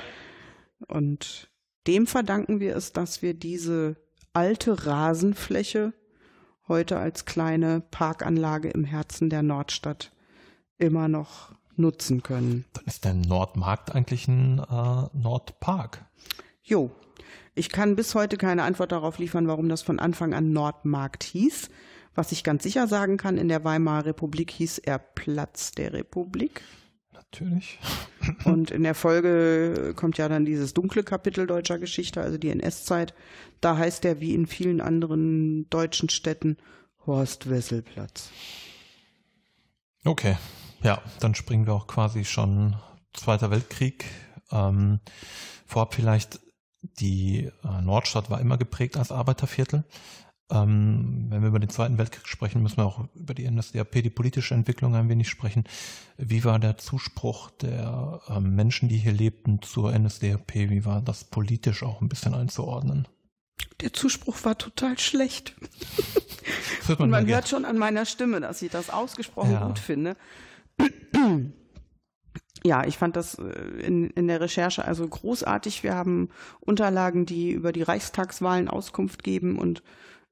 Und dem verdanken wir es, dass wir diese alte Rasenfläche heute als kleine Parkanlage im Herzen der Nordstadt immer noch nutzen können.
Dann ist der Nordmarkt eigentlich ein äh, Nordpark.
Jo. Ich kann bis heute keine Antwort darauf liefern, warum das von Anfang an Nordmarkt hieß. Was ich ganz sicher sagen kann, in der Weimarer Republik hieß er Platz der Republik.
Natürlich.
Und in der Folge kommt ja dann dieses dunkle Kapitel deutscher Geschichte, also die NS-Zeit. Da heißt er wie in vielen anderen deutschen Städten Horst Wesselplatz.
Okay, ja, dann springen wir auch quasi schon Zweiter Weltkrieg. Ähm, vorab vielleicht, die äh, Nordstadt war immer geprägt als Arbeiterviertel. Ähm, wenn wir über den Zweiten Weltkrieg sprechen, müssen wir auch über die NSDAP, die politische Entwicklung ein wenig sprechen. Wie war der Zuspruch der ähm, Menschen, die hier lebten, zur NSDAP? Wie war das politisch auch ein bisschen einzuordnen?
Der Zuspruch war total schlecht. man Und man hört schon an meiner Stimme, dass ich das ausgesprochen ja. gut finde. Ja, ich fand das äh, in, in der Recherche also großartig. Wir haben Unterlagen, die über die Reichstagswahlen Auskunft geben und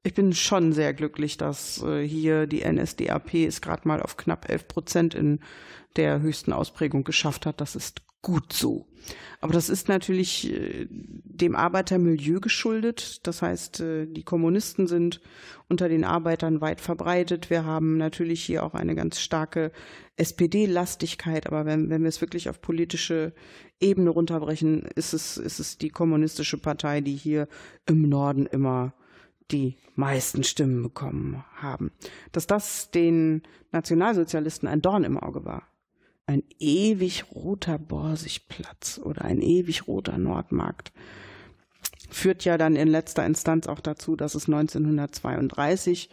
ich bin schon sehr glücklich, dass äh, hier die NSDAP es gerade mal auf knapp 11 Prozent in der höchsten Ausprägung geschafft hat. Das ist gut so. Aber das ist natürlich äh, dem Arbeitermilieu geschuldet. Das heißt, äh, die Kommunisten sind unter den Arbeitern weit verbreitet. Wir haben natürlich hier auch eine ganz starke SPD-Lastigkeit. Aber wenn, wenn wir es wirklich auf politische Ebene runterbrechen, ist es, ist es die kommunistische Partei, die hier im Norden immer die meisten Stimmen bekommen haben. Dass das den Nationalsozialisten ein Dorn im Auge war. Ein ewig roter Borsigplatz oder ein ewig roter Nordmarkt führt ja dann in letzter Instanz auch dazu, dass es 1932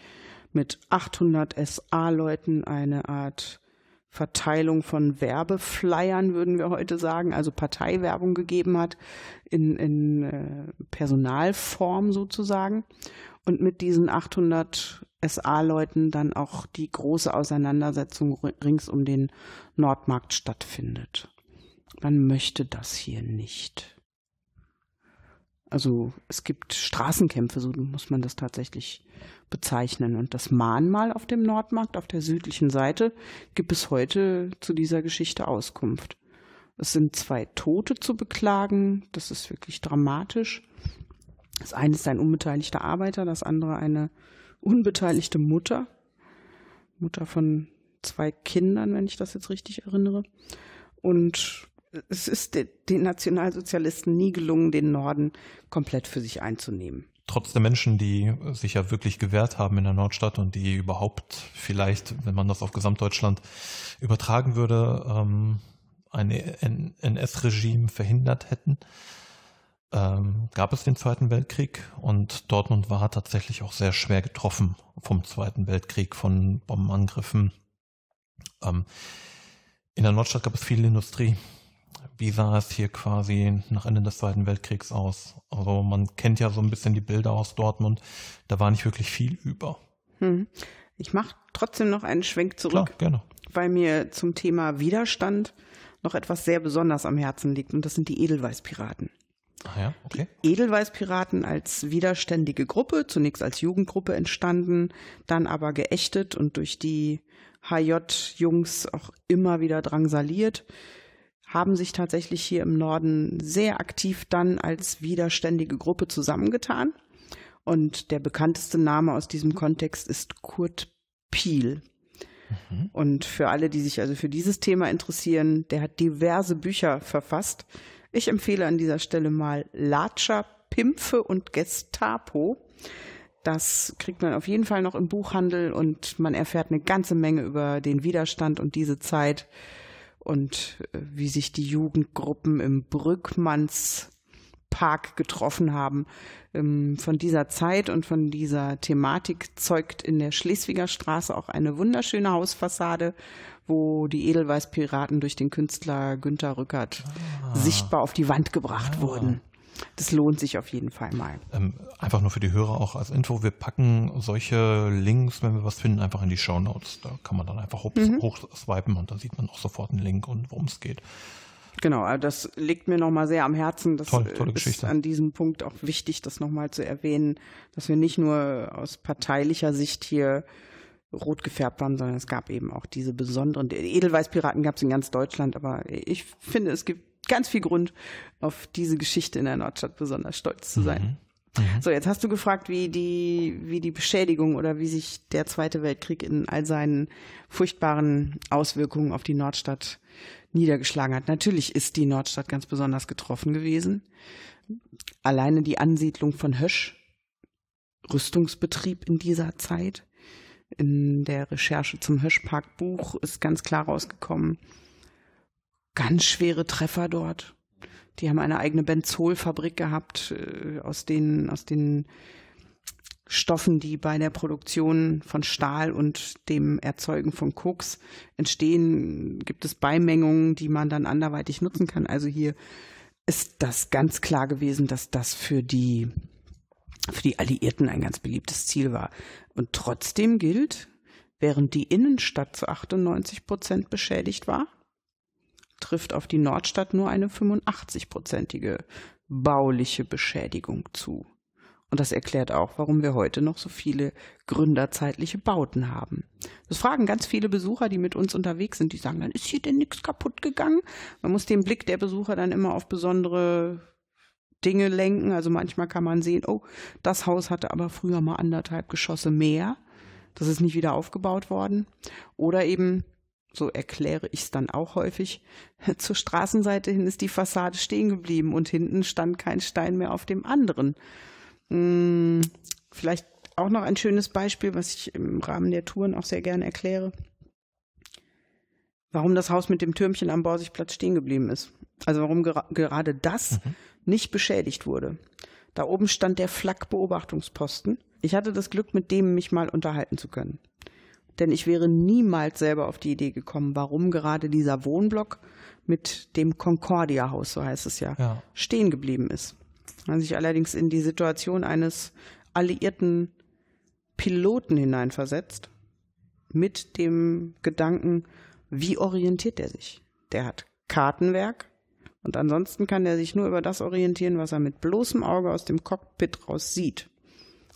mit 800 SA-Leuten eine Art Verteilung von Werbeflyern, würden wir heute sagen, also Parteiwerbung gegeben hat, in, in äh, Personalform sozusagen. Und mit diesen 800 SA-Leuten dann auch die große Auseinandersetzung rings um den Nordmarkt stattfindet. Man möchte das hier nicht. Also es gibt Straßenkämpfe, so muss man das tatsächlich bezeichnen. Und das Mahnmal auf dem Nordmarkt, auf der südlichen Seite, gibt es heute zu dieser Geschichte Auskunft. Es sind zwei Tote zu beklagen. Das ist wirklich dramatisch. Das eine ist ein unbeteiligter Arbeiter, das andere eine unbeteiligte Mutter. Mutter von zwei Kindern, wenn ich das jetzt richtig erinnere. Und es ist den Nationalsozialisten nie gelungen, den Norden komplett für sich einzunehmen
trotz der Menschen, die sich ja wirklich gewehrt haben in der Nordstadt und die überhaupt vielleicht, wenn man das auf Gesamtdeutschland übertragen würde, ähm, ein NS-Regime verhindert hätten, ähm, gab es den Zweiten Weltkrieg und Dortmund war tatsächlich auch sehr schwer getroffen vom Zweiten Weltkrieg, von Bombenangriffen. Ähm, in der Nordstadt gab es viel Industrie wie sah es hier quasi nach Ende des Zweiten Weltkriegs aus? Also man kennt ja so ein bisschen die Bilder aus Dortmund, da war nicht wirklich viel über. Hm.
Ich mache trotzdem noch einen Schwenk zurück,
Klar,
weil mir zum Thema Widerstand noch etwas sehr besonders am Herzen liegt und das sind die Edelweißpiraten.
Ah ja, okay.
Die Edelweißpiraten als widerständige Gruppe, zunächst als Jugendgruppe entstanden, dann aber geächtet und durch die HJ-Jungs auch immer wieder drangsaliert haben sich tatsächlich hier im Norden sehr aktiv dann als widerständige Gruppe zusammengetan. Und der bekannteste Name aus diesem Kontext ist Kurt Piel. Mhm. Und für alle, die sich also für dieses Thema interessieren, der hat diverse Bücher verfasst. Ich empfehle an dieser Stelle mal Latscher, Pimpfe und Gestapo. Das kriegt man auf jeden Fall noch im Buchhandel und man erfährt eine ganze Menge über den Widerstand und diese Zeit und äh, wie sich die Jugendgruppen im Brückmanns Park getroffen haben. Ähm, von dieser Zeit und von dieser Thematik zeugt in der Schleswiger Straße auch eine wunderschöne Hausfassade, wo die Edelweißpiraten durch den Künstler Günter Rückert ah. sichtbar auf die Wand gebracht ah. wurden. Das lohnt sich auf jeden Fall mal.
Ähm, einfach nur für die Hörer auch als Info. Wir packen solche Links, wenn wir was finden, einfach in die Show Notes. Da kann man dann einfach hoch, mhm. hochswipen und da sieht man auch sofort einen Link und worum es geht.
Genau, das liegt mir nochmal sehr am Herzen. Das Toll, tolle ist an diesem Punkt auch wichtig, das nochmal zu erwähnen, dass wir nicht nur aus parteilicher Sicht hier rot gefärbt waren, sondern es gab eben auch diese besonderen Edelweißpiraten gab es in ganz Deutschland, aber ich finde, es gibt ganz viel Grund, auf diese Geschichte in der Nordstadt besonders stolz zu sein. Mhm. Mhm. So, jetzt hast du gefragt, wie die, wie die Beschädigung oder wie sich der Zweite Weltkrieg in all seinen furchtbaren Auswirkungen auf die Nordstadt niedergeschlagen hat. Natürlich ist die Nordstadt ganz besonders getroffen gewesen. Alleine die Ansiedlung von Hösch, Rüstungsbetrieb in dieser Zeit. In der Recherche zum Höschparkbuch ist ganz klar rausgekommen, ganz schwere Treffer dort. Die haben eine eigene Benzolfabrik gehabt, äh, aus den, aus den Stoffen, die bei der Produktion von Stahl und dem Erzeugen von Koks entstehen, gibt es Beimengungen, die man dann anderweitig nutzen kann. Also hier ist das ganz klar gewesen, dass das für die, für die Alliierten ein ganz beliebtes Ziel war. Und trotzdem gilt, während die Innenstadt zu 98 Prozent beschädigt war, trifft auf die Nordstadt nur eine 85-prozentige bauliche Beschädigung zu. Und das erklärt auch, warum wir heute noch so viele gründerzeitliche Bauten haben. Das fragen ganz viele Besucher, die mit uns unterwegs sind. Die sagen dann, ist hier denn nichts kaputt gegangen? Man muss den Blick der Besucher dann immer auf besondere Dinge lenken. Also manchmal kann man sehen, oh, das Haus hatte aber früher mal anderthalb Geschosse mehr. Das ist nicht wieder aufgebaut worden. Oder eben, so erkläre ich es dann auch häufig, zur Straßenseite hin ist die Fassade stehen geblieben und hinten stand kein Stein mehr auf dem anderen. Hm, vielleicht auch noch ein schönes Beispiel, was ich im Rahmen der Touren auch sehr gerne erkläre. Warum das Haus mit dem Türmchen am Borsigplatz stehen geblieben ist. Also warum gera gerade das mhm. Nicht beschädigt wurde. Da oben stand der Flak-Beobachtungsposten. Ich hatte das Glück, mit dem mich mal unterhalten zu können. Denn ich wäre niemals selber auf die Idee gekommen, warum gerade dieser Wohnblock mit dem Concordia-Haus, so heißt es ja, ja, stehen geblieben ist. Man sich allerdings in die Situation eines alliierten Piloten hineinversetzt, mit dem Gedanken, wie orientiert er sich? Der hat Kartenwerk und ansonsten kann er sich nur über das orientieren, was er mit bloßem Auge aus dem Cockpit raus sieht.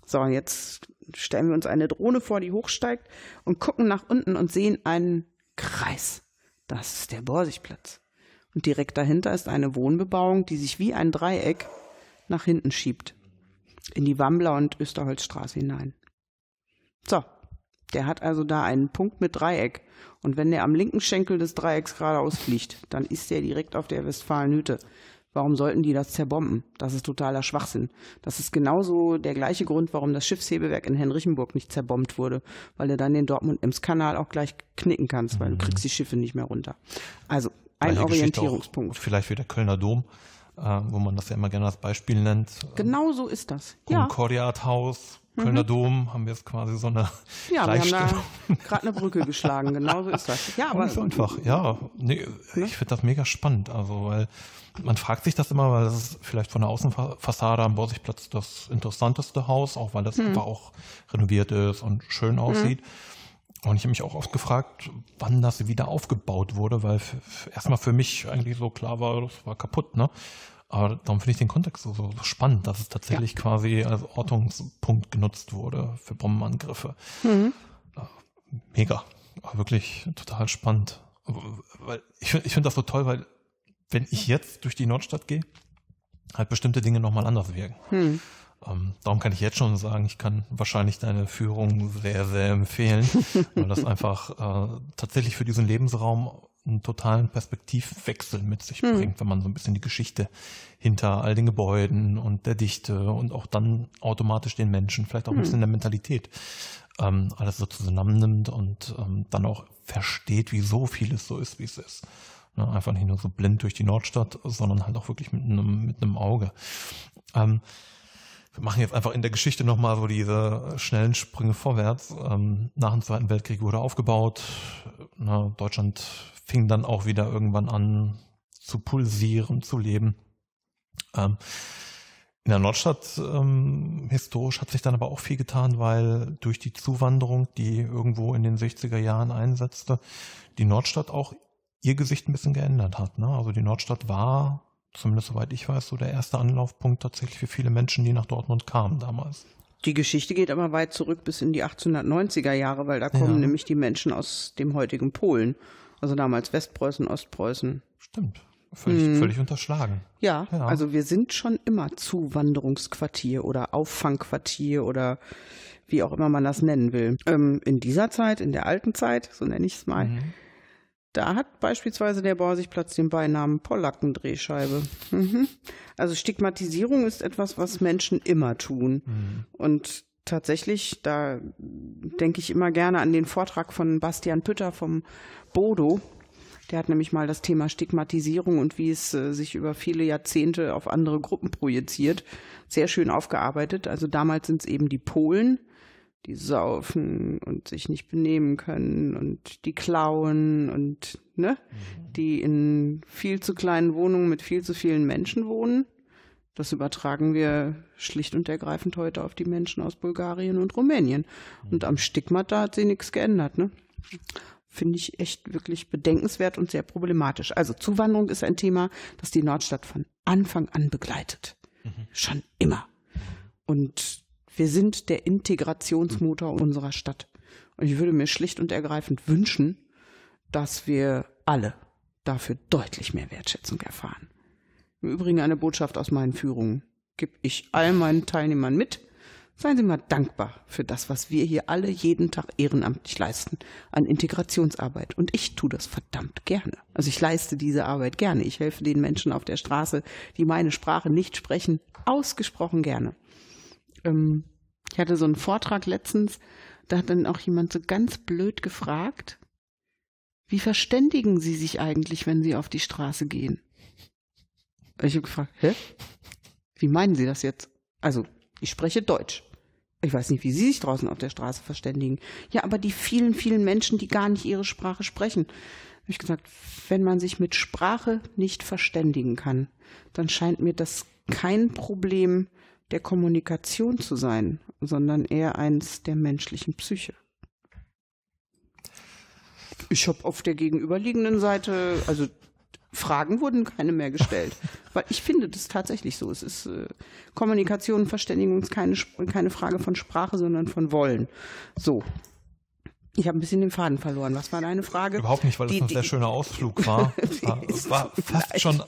So, jetzt stellen wir uns eine Drohne vor, die hochsteigt und gucken nach unten und sehen einen Kreis. Das ist der Borsigplatz. Und direkt dahinter ist eine Wohnbebauung, die sich wie ein Dreieck nach hinten schiebt. In die Wambler und Österholzstraße hinein. So, der hat also da einen Punkt mit Dreieck. Und wenn der am linken Schenkel des Dreiecks geradeaus fliegt, dann ist der direkt auf der Westfalenhütte. Warum sollten die das zerbomben? Das ist totaler Schwachsinn. Das ist genauso der gleiche Grund, warum das Schiffshebewerk in Henrichenburg nicht zerbombt wurde, weil du dann den Dortmund-Ems-Kanal auch gleich knicken kannst, weil du mhm. kriegst die Schiffe nicht mehr runter. Also ein Orientierungspunkt.
Vielleicht wie der Kölner Dom äh, wo man das ja immer gerne als Beispiel nennt.
Genau so ist das.
Concordia ja. Kölner mhm. Dom, haben wir jetzt quasi so eine
Ja, wir haben gerade eine Brücke geschlagen, genau so ist das.
Ja, aber so einfach, ja. Nee, ne? Ich finde das mega spannend, also weil man fragt sich das immer, weil das ist vielleicht von der Außenfassade am Borsigplatz das interessanteste Haus, auch weil das mhm. einfach auch renoviert ist und schön mhm. aussieht. Mhm. Und ich habe mich auch oft gefragt, wann das wieder aufgebaut wurde, weil erstmal für mich eigentlich so klar war, das war kaputt, ne? Aber darum finde ich den Kontext so, so spannend, dass es tatsächlich ja. quasi als Ortungspunkt genutzt wurde für Bombenangriffe. Mhm. Mega. Aber wirklich total spannend. Weil ich finde ich finde das so toll, weil wenn ich jetzt durch die Nordstadt gehe, halt bestimmte Dinge nochmal anders wirken. Mhm. Ähm, darum kann ich jetzt schon sagen, ich kann wahrscheinlich deine Führung sehr, sehr empfehlen, weil das einfach äh, tatsächlich für diesen Lebensraum einen totalen Perspektivwechsel mit sich hm. bringt, wenn man so ein bisschen die Geschichte hinter all den Gebäuden und der Dichte und auch dann automatisch den Menschen, vielleicht auch ein hm. bisschen der Mentalität, ähm, alles so zusammennimmt und ähm, dann auch versteht, wieso vieles so ist, wie es ist. Ne, einfach nicht nur so blind durch die Nordstadt, sondern halt auch wirklich mit einem, mit einem Auge. Ähm, wir machen jetzt einfach in der Geschichte nochmal so diese schnellen Sprünge vorwärts. Ähm, nach dem Zweiten Weltkrieg wurde aufgebaut. Na, Deutschland fing dann auch wieder irgendwann an zu pulsieren, zu leben. Ähm, in der Nordstadt ähm, historisch hat sich dann aber auch viel getan, weil durch die Zuwanderung, die irgendwo in den 60er Jahren einsetzte, die Nordstadt auch ihr Gesicht ein bisschen geändert hat. Ne? Also die Nordstadt war zumindest soweit ich weiß, so der erste Anlaufpunkt tatsächlich für viele Menschen, die nach Dortmund kamen damals.
Die Geschichte geht aber weit zurück bis in die 1890er Jahre, weil da kommen ja. nämlich die Menschen aus dem heutigen Polen. Also damals Westpreußen, Ostpreußen.
Stimmt. Völlig, hm. völlig unterschlagen.
Ja, ja, also wir sind schon immer Zuwanderungsquartier oder Auffangquartier oder wie auch immer man das nennen will. Ähm, in dieser Zeit, in der alten Zeit, so nenne ich es mal, mhm. Da hat beispielsweise der Borsigplatz den Beinamen Polackendrehscheibe. Mhm. Also Stigmatisierung ist etwas, was Menschen immer tun. Mhm. Und tatsächlich, da denke ich immer gerne an den Vortrag von Bastian Pütter vom Bodo. Der hat nämlich mal das Thema Stigmatisierung und wie es äh, sich über viele Jahrzehnte auf andere Gruppen projiziert, sehr schön aufgearbeitet. Also damals sind es eben die Polen, die saufen und sich nicht benehmen können und die klauen und ne, mhm. die in viel zu kleinen Wohnungen mit viel zu vielen Menschen wohnen. Das übertragen wir schlicht und ergreifend heute auf die Menschen aus Bulgarien und Rumänien. Mhm. Und am Stigmata hat sich nichts geändert, ne? Finde ich echt wirklich bedenkenswert und sehr problematisch. Also Zuwanderung ist ein Thema, das die Nordstadt von Anfang an begleitet. Mhm. Schon immer. Und wir sind der Integrationsmotor unserer Stadt. Und ich würde mir schlicht und ergreifend wünschen, dass wir alle dafür deutlich mehr Wertschätzung erfahren. Im Übrigen eine Botschaft aus meinen Führungen gebe ich all meinen Teilnehmern mit. Seien Sie mal dankbar für das, was wir hier alle jeden Tag ehrenamtlich leisten an Integrationsarbeit. Und ich tue das verdammt gerne. Also ich leiste diese Arbeit gerne. Ich helfe den Menschen auf der Straße, die meine Sprache nicht sprechen, ausgesprochen gerne ähm, ich hatte so einen Vortrag letztens, da hat dann auch jemand so ganz blöd gefragt, wie verständigen Sie sich eigentlich, wenn Sie auf die Straße gehen? Ich habe gefragt, hä? Wie meinen Sie das jetzt? Also, ich spreche Deutsch. Ich weiß nicht, wie Sie sich draußen auf der Straße verständigen. Ja, aber die vielen, vielen Menschen, die gar nicht ihre Sprache sprechen. Habe ich gesagt, wenn man sich mit Sprache nicht verständigen kann, dann scheint mir das kein Problem der Kommunikation zu sein, sondern eher eins der menschlichen Psyche. Ich habe auf der gegenüberliegenden Seite, also Fragen wurden keine mehr gestellt, weil ich finde das tatsächlich so. Es ist äh, Kommunikation, Verständigung ist keine, keine Frage von Sprache, sondern von Wollen. So, ich habe ein bisschen den Faden verloren. Was war deine Frage?
Überhaupt nicht, weil das ein sehr schöner Ausflug war. es war fast schon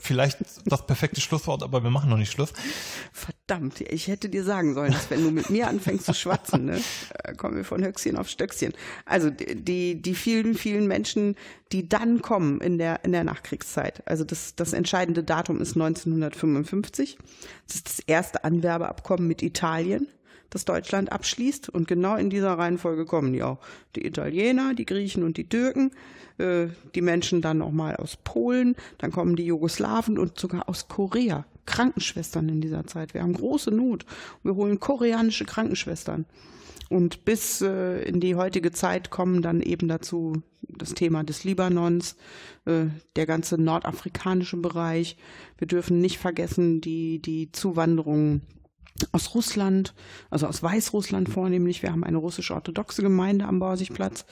vielleicht das perfekte Schlusswort, aber wir machen noch nicht Schluss.
Verdammt, ich hätte dir sagen sollen, dass wenn du mit mir anfängst zu schwatzen, ne, kommen wir von Höchstchen auf Stöckchen. Also die, die vielen, vielen Menschen, die dann kommen in der, in der Nachkriegszeit. Also das, das entscheidende Datum ist 1955. Das ist das erste Anwerbeabkommen mit Italien das Deutschland abschließt. Und genau in dieser Reihenfolge kommen die auch. Die Italiener, die Griechen und die Türken, äh, die Menschen dann nochmal aus Polen, dann kommen die Jugoslawen und sogar aus Korea. Krankenschwestern in dieser Zeit. Wir haben große Not. Wir holen koreanische Krankenschwestern. Und bis äh, in die heutige Zeit kommen dann eben dazu das Thema des Libanons, äh, der ganze nordafrikanische Bereich. Wir dürfen nicht vergessen die, die Zuwanderung aus Russland, also aus Weißrussland vornehmlich. Wir haben eine russisch-orthodoxe Gemeinde am Borsigplatz,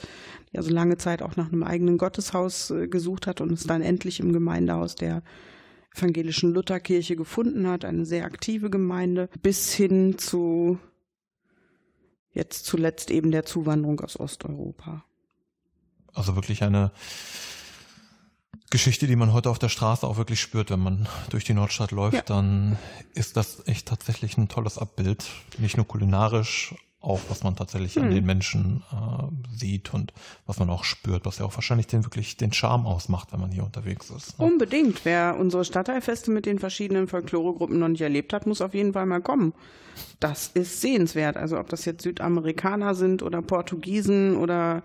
die also lange Zeit auch nach einem eigenen Gotteshaus äh, gesucht hat und es dann endlich im Gemeindehaus der evangelischen Lutherkirche gefunden hat. Eine sehr aktive Gemeinde bis hin zu jetzt zuletzt eben der Zuwanderung aus Osteuropa.
Also wirklich eine Geschichte, die man heute auf der Straße auch wirklich spürt, wenn man durch die Nordstadt läuft, ja. dann ist das echt tatsächlich ein tolles Abbild. Nicht nur kulinarisch, auch was man tatsächlich hm. an den Menschen äh, sieht und was man auch spürt, was ja auch wahrscheinlich den wirklich den Charme ausmacht, wenn man hier unterwegs ist.
Ne? Unbedingt. Wer unsere Stadtteilfeste mit den verschiedenen Folkloregruppen noch nicht erlebt hat, muss auf jeden Fall mal kommen. Das ist sehenswert. Also ob das jetzt Südamerikaner sind oder Portugiesen oder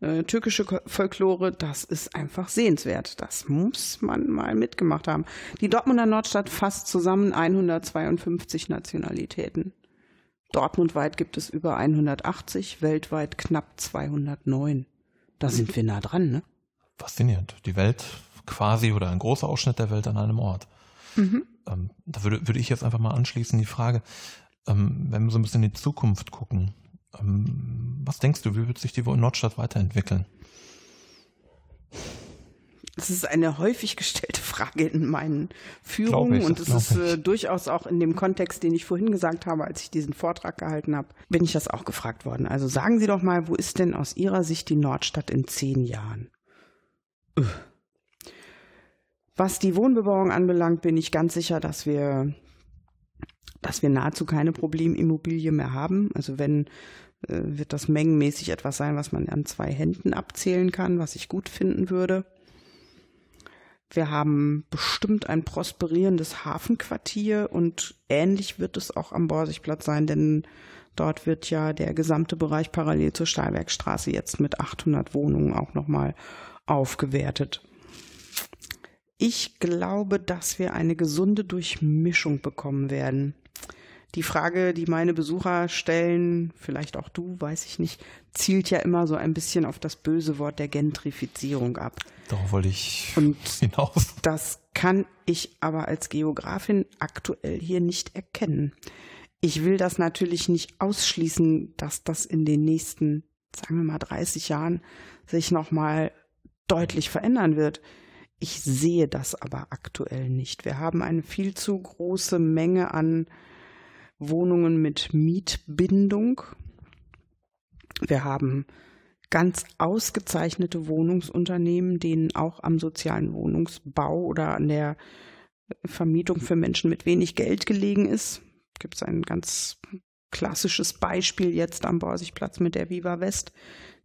äh, türkische Folklore, das ist einfach sehenswert. Das muss man mal mitgemacht haben. Die Dortmunder Nordstadt fasst zusammen 152 Nationalitäten. Dortmundweit gibt es über 180, weltweit knapp 209. Da sind wir nah dran, ne?
Faszinierend. Die Welt quasi oder ein großer Ausschnitt der Welt an einem Ort. Mhm. Ähm, da würde, würde ich jetzt einfach mal anschließen die Frage, ähm, wenn wir so ein bisschen in die Zukunft gucken, was denkst du, wie wird sich die Nordstadt weiterentwickeln?
Das ist eine häufig gestellte Frage in meinen Führungen ich, und es ist äh, durchaus auch in dem Kontext, den ich vorhin gesagt habe, als ich diesen Vortrag gehalten habe, bin ich das auch gefragt worden. Also sagen Sie doch mal, wo ist denn aus Ihrer Sicht die Nordstadt in zehn Jahren? Was die Wohnbebauung anbelangt, bin ich ganz sicher, dass wir, dass wir nahezu keine Problemimmobilie mehr haben. Also wenn wird das mengenmäßig etwas sein, was man an zwei Händen abzählen kann, was ich gut finden würde. Wir haben bestimmt ein prosperierendes Hafenquartier und ähnlich wird es auch am Borsigplatz sein, denn dort wird ja der gesamte Bereich parallel zur Stahlwerkstraße jetzt mit 800 Wohnungen auch nochmal aufgewertet. Ich glaube, dass wir eine gesunde Durchmischung bekommen werden die Frage, die meine Besucher stellen, vielleicht auch du, weiß ich nicht, zielt ja immer so ein bisschen auf das böse Wort der Gentrifizierung ab.
Darauf wollte ich
Und hinaus. Das kann ich aber als Geografin aktuell hier nicht erkennen. Ich will das natürlich nicht ausschließen, dass das in den nächsten, sagen wir mal, 30 Jahren sich nochmal deutlich verändern wird. Ich sehe das aber aktuell nicht. Wir haben eine viel zu große Menge an Wohnungen mit Mietbindung. Wir haben ganz ausgezeichnete Wohnungsunternehmen, denen auch am sozialen Wohnungsbau oder an der Vermietung für Menschen mit wenig Geld gelegen ist. Gibt es ein ganz klassisches Beispiel jetzt am Borsigplatz mit der Viva West,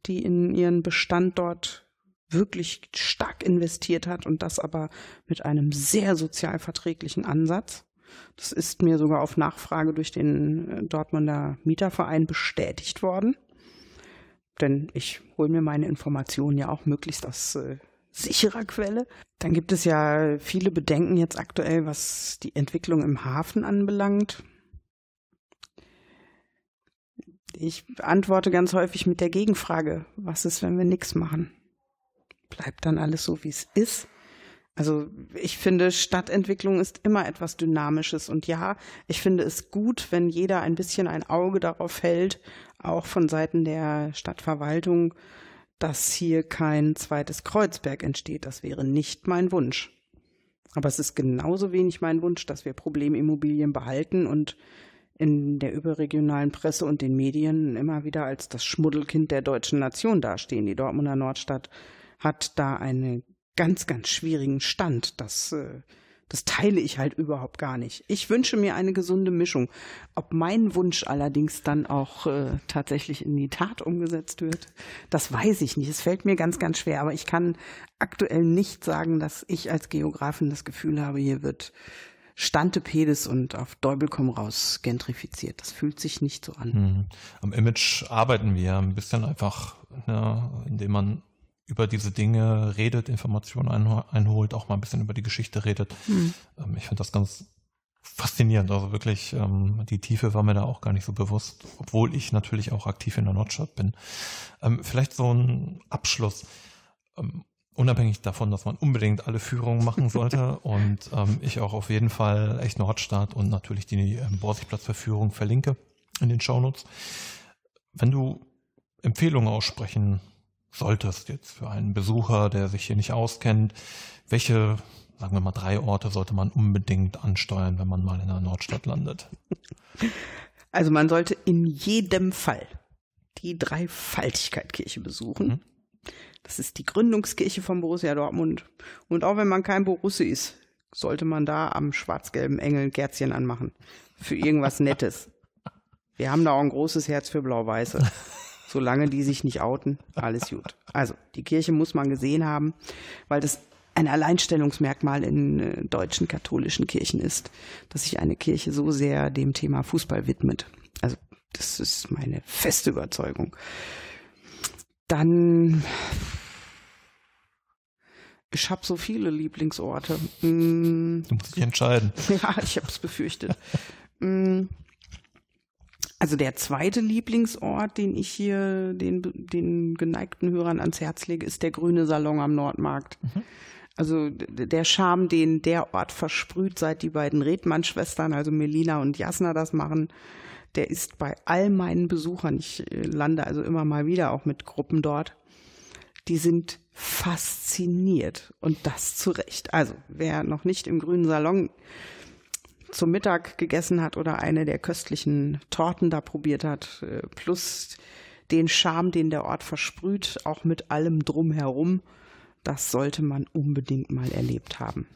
die in ihren Bestand dort wirklich stark investiert hat und das aber mit einem sehr sozial verträglichen Ansatz. Das ist mir sogar auf Nachfrage durch den äh, Dortmunder Mieterverein bestätigt worden. Denn ich hole mir meine Informationen ja auch möglichst aus äh, sicherer Quelle. Dann gibt es ja viele Bedenken jetzt aktuell, was die Entwicklung im Hafen anbelangt. Ich antworte ganz häufig mit der Gegenfrage, was ist, wenn wir nichts machen? Bleibt dann alles so, wie es ist? Also ich finde, Stadtentwicklung ist immer etwas Dynamisches. Und ja, ich finde es gut, wenn jeder ein bisschen ein Auge darauf hält, auch von Seiten der Stadtverwaltung, dass hier kein zweites Kreuzberg entsteht. Das wäre nicht mein Wunsch. Aber es ist genauso wenig mein Wunsch, dass wir Problemimmobilien behalten und in der überregionalen Presse und den Medien immer wieder als das Schmuddelkind der deutschen Nation dastehen. Die Dortmunder Nordstadt hat da eine ganz, ganz schwierigen Stand. Das, äh, das teile ich halt überhaupt gar nicht. Ich wünsche mir eine gesunde Mischung. Ob mein Wunsch allerdings dann auch äh, tatsächlich in die Tat umgesetzt wird, das weiß ich nicht. Es fällt mir ganz, ganz schwer. Aber ich kann aktuell nicht sagen, dass ich als Geografin das Gefühl habe, hier wird Standepedes und auf Däubel komm raus gentrifiziert. Das fühlt sich nicht so an.
Hm. Am Image arbeiten wir ein bisschen einfach, ne, indem man über diese Dinge redet, Informationen einholt, auch mal ein bisschen über die Geschichte redet. Mhm. ich finde das ganz faszinierend. Also wirklich, ähm, die Tiefe war mir da auch gar nicht so bewusst, obwohl ich natürlich auch aktiv in der Nordstadt bin. Ähm, vielleicht so ein Abschluss. Unabhängig davon, dass man unbedingt alle Führungen machen sollte und ich auch auf jeden Fall echt Nordstadt und natürlich die ähm, Borsigplatzverführung verlinke in den Shownotes. Wenn du Empfehlungen aussprechen solltest jetzt für einen Besucher, der sich hier nicht auskennt, welche, sagen wir mal, drei Orte sollte man unbedingt ansteuern, wenn man mal in der Nordstadt landet?
Also man sollte in jedem Fall die Dreifaltigkeit-Kirche besuchen. Mhm. Das ist die Gründungskirche von Borussia Dortmund. Und auch wenn man kein Borussia ist, sollte man da am schwarz-gelben Engel ein Kerzchen anmachen. Für irgendwas Nettes. Wir haben da auch ein großes Herz für Blau-Weiße. Solange die sich nicht outen, alles gut. Also, die Kirche muss man gesehen haben, weil das ein Alleinstellungsmerkmal in äh, deutschen katholischen Kirchen ist, dass sich eine Kirche so sehr dem Thema Fußball widmet. Also, das ist meine feste Überzeugung. Dann ich habe so viele Lieblingsorte.
Mm. Du musst dich entscheiden.
Ja, ich habe es befürchtet. mm. Also der zweite Lieblingsort, den ich hier den, den geneigten Hörern ans Herz lege, ist der grüne Salon am Nordmarkt. Mhm. Also der Charme, den der Ort versprüht, seit die beiden Redmann-Schwestern, also Melina und Jasna, das machen, der ist bei all meinen Besuchern, ich äh, lande also immer mal wieder auch mit Gruppen dort, die sind fasziniert und das zu Recht. Also wer noch nicht im grünen Salon zum Mittag gegessen hat oder eine der köstlichen Torten da probiert hat, äh, plus den Charme, den der Ort versprüht, auch mit allem drumherum, das sollte man unbedingt mal erlebt haben.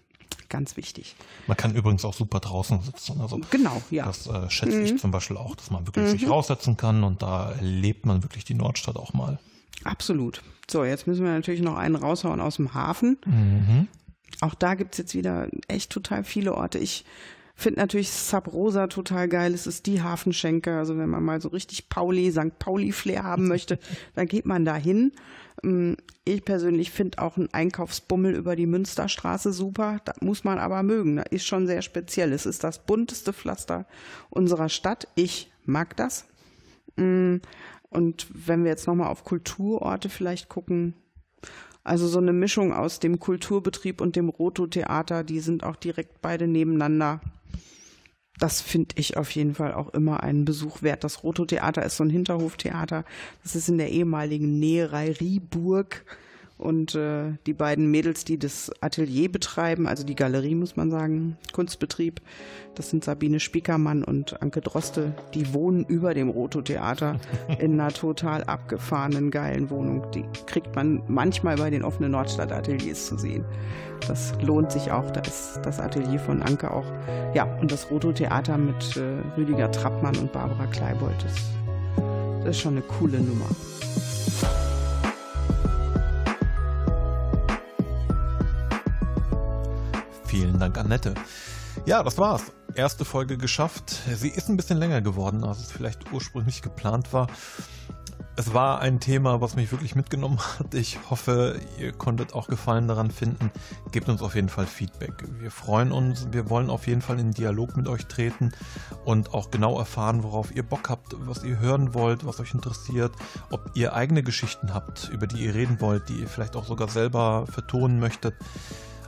Ganz wichtig.
Man kann übrigens auch super draußen sitzen. Also
genau, ja.
Das äh, schätze mhm. ich zum Beispiel auch, dass man wirklich mhm. sich raussetzen kann und da erlebt man wirklich die Nordstadt auch mal.
Absolut. So, jetzt müssen wir natürlich noch einen raushauen aus dem Hafen. Mhm. Auch da gibt es jetzt wieder echt total viele Orte. Ich Finde natürlich Sub Rosa total geil. Es ist die Hafenschenke. Also wenn man mal so richtig Pauli, St. Pauli-Flair haben möchte, dann geht man da hin. Ähm, ich persönlich finde auch einen Einkaufsbummel über die Münsterstraße super. Das muss man aber mögen. Das ist schon sehr speziell. Es ist das bunteste Pflaster unserer Stadt. Ich mag das. Mm, und wenn wir jetzt nochmal auf Kulturorte vielleicht gucken, also so eine Mischung aus dem Kulturbetrieb und dem Roto-Theater, die sind auch direkt beide nebeneinander das finde ich auf jeden Fall auch immer einen Besuch wert. Das Roto-Theater ist so ein Hinterhoftheater. Das ist in der ehemaligen Näherei Rieburg. Und äh, die beiden Mädels, die das Atelier betreiben, also die Galerie, muss man sagen, Kunstbetrieb, das sind Sabine Spiekermann und Anke Droste, die wohnen über dem Roto-Theater in einer total abgefahrenen, geilen Wohnung. Die kriegt man manchmal bei den offenen Nordstadt-Ateliers zu sehen. Das lohnt sich auch. Da ist das Atelier von Anke auch. Ja, und das Roto-Theater mit äh, Rüdiger Trappmann und Barbara Kleibold, das, das ist schon eine coole Nummer.
Vielen Dank, Annette. Ja, das war's. Erste Folge geschafft. Sie ist ein bisschen länger geworden, als es vielleicht ursprünglich geplant war. Es war ein Thema, was mich wirklich mitgenommen hat. Ich hoffe, ihr konntet auch Gefallen daran finden. Gebt uns auf jeden Fall Feedback. Wir freuen uns. Wir wollen auf jeden Fall in Dialog mit euch treten und auch genau erfahren, worauf ihr Bock habt, was ihr hören wollt, was euch interessiert, ob ihr eigene Geschichten habt, über die ihr reden wollt, die ihr vielleicht auch sogar selber vertonen möchtet.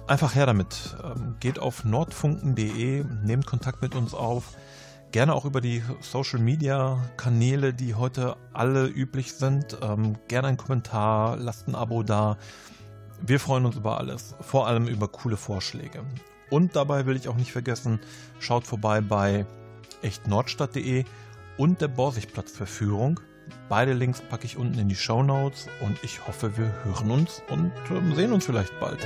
Einfach her damit. Ähm, geht auf nordfunken.de, nehmt Kontakt mit uns auf. Gerne auch über die Social Media Kanäle, die heute alle üblich sind. Ähm, gerne einen Kommentar, lasst ein Abo da. Wir freuen uns über alles, vor allem über coole Vorschläge. Und dabei will ich auch nicht vergessen, schaut vorbei bei echtnordstadt.de und der Borsigplatzverführung. Beide Links packe ich unten in die Show Notes und ich hoffe, wir hören uns und ähm, sehen uns vielleicht bald.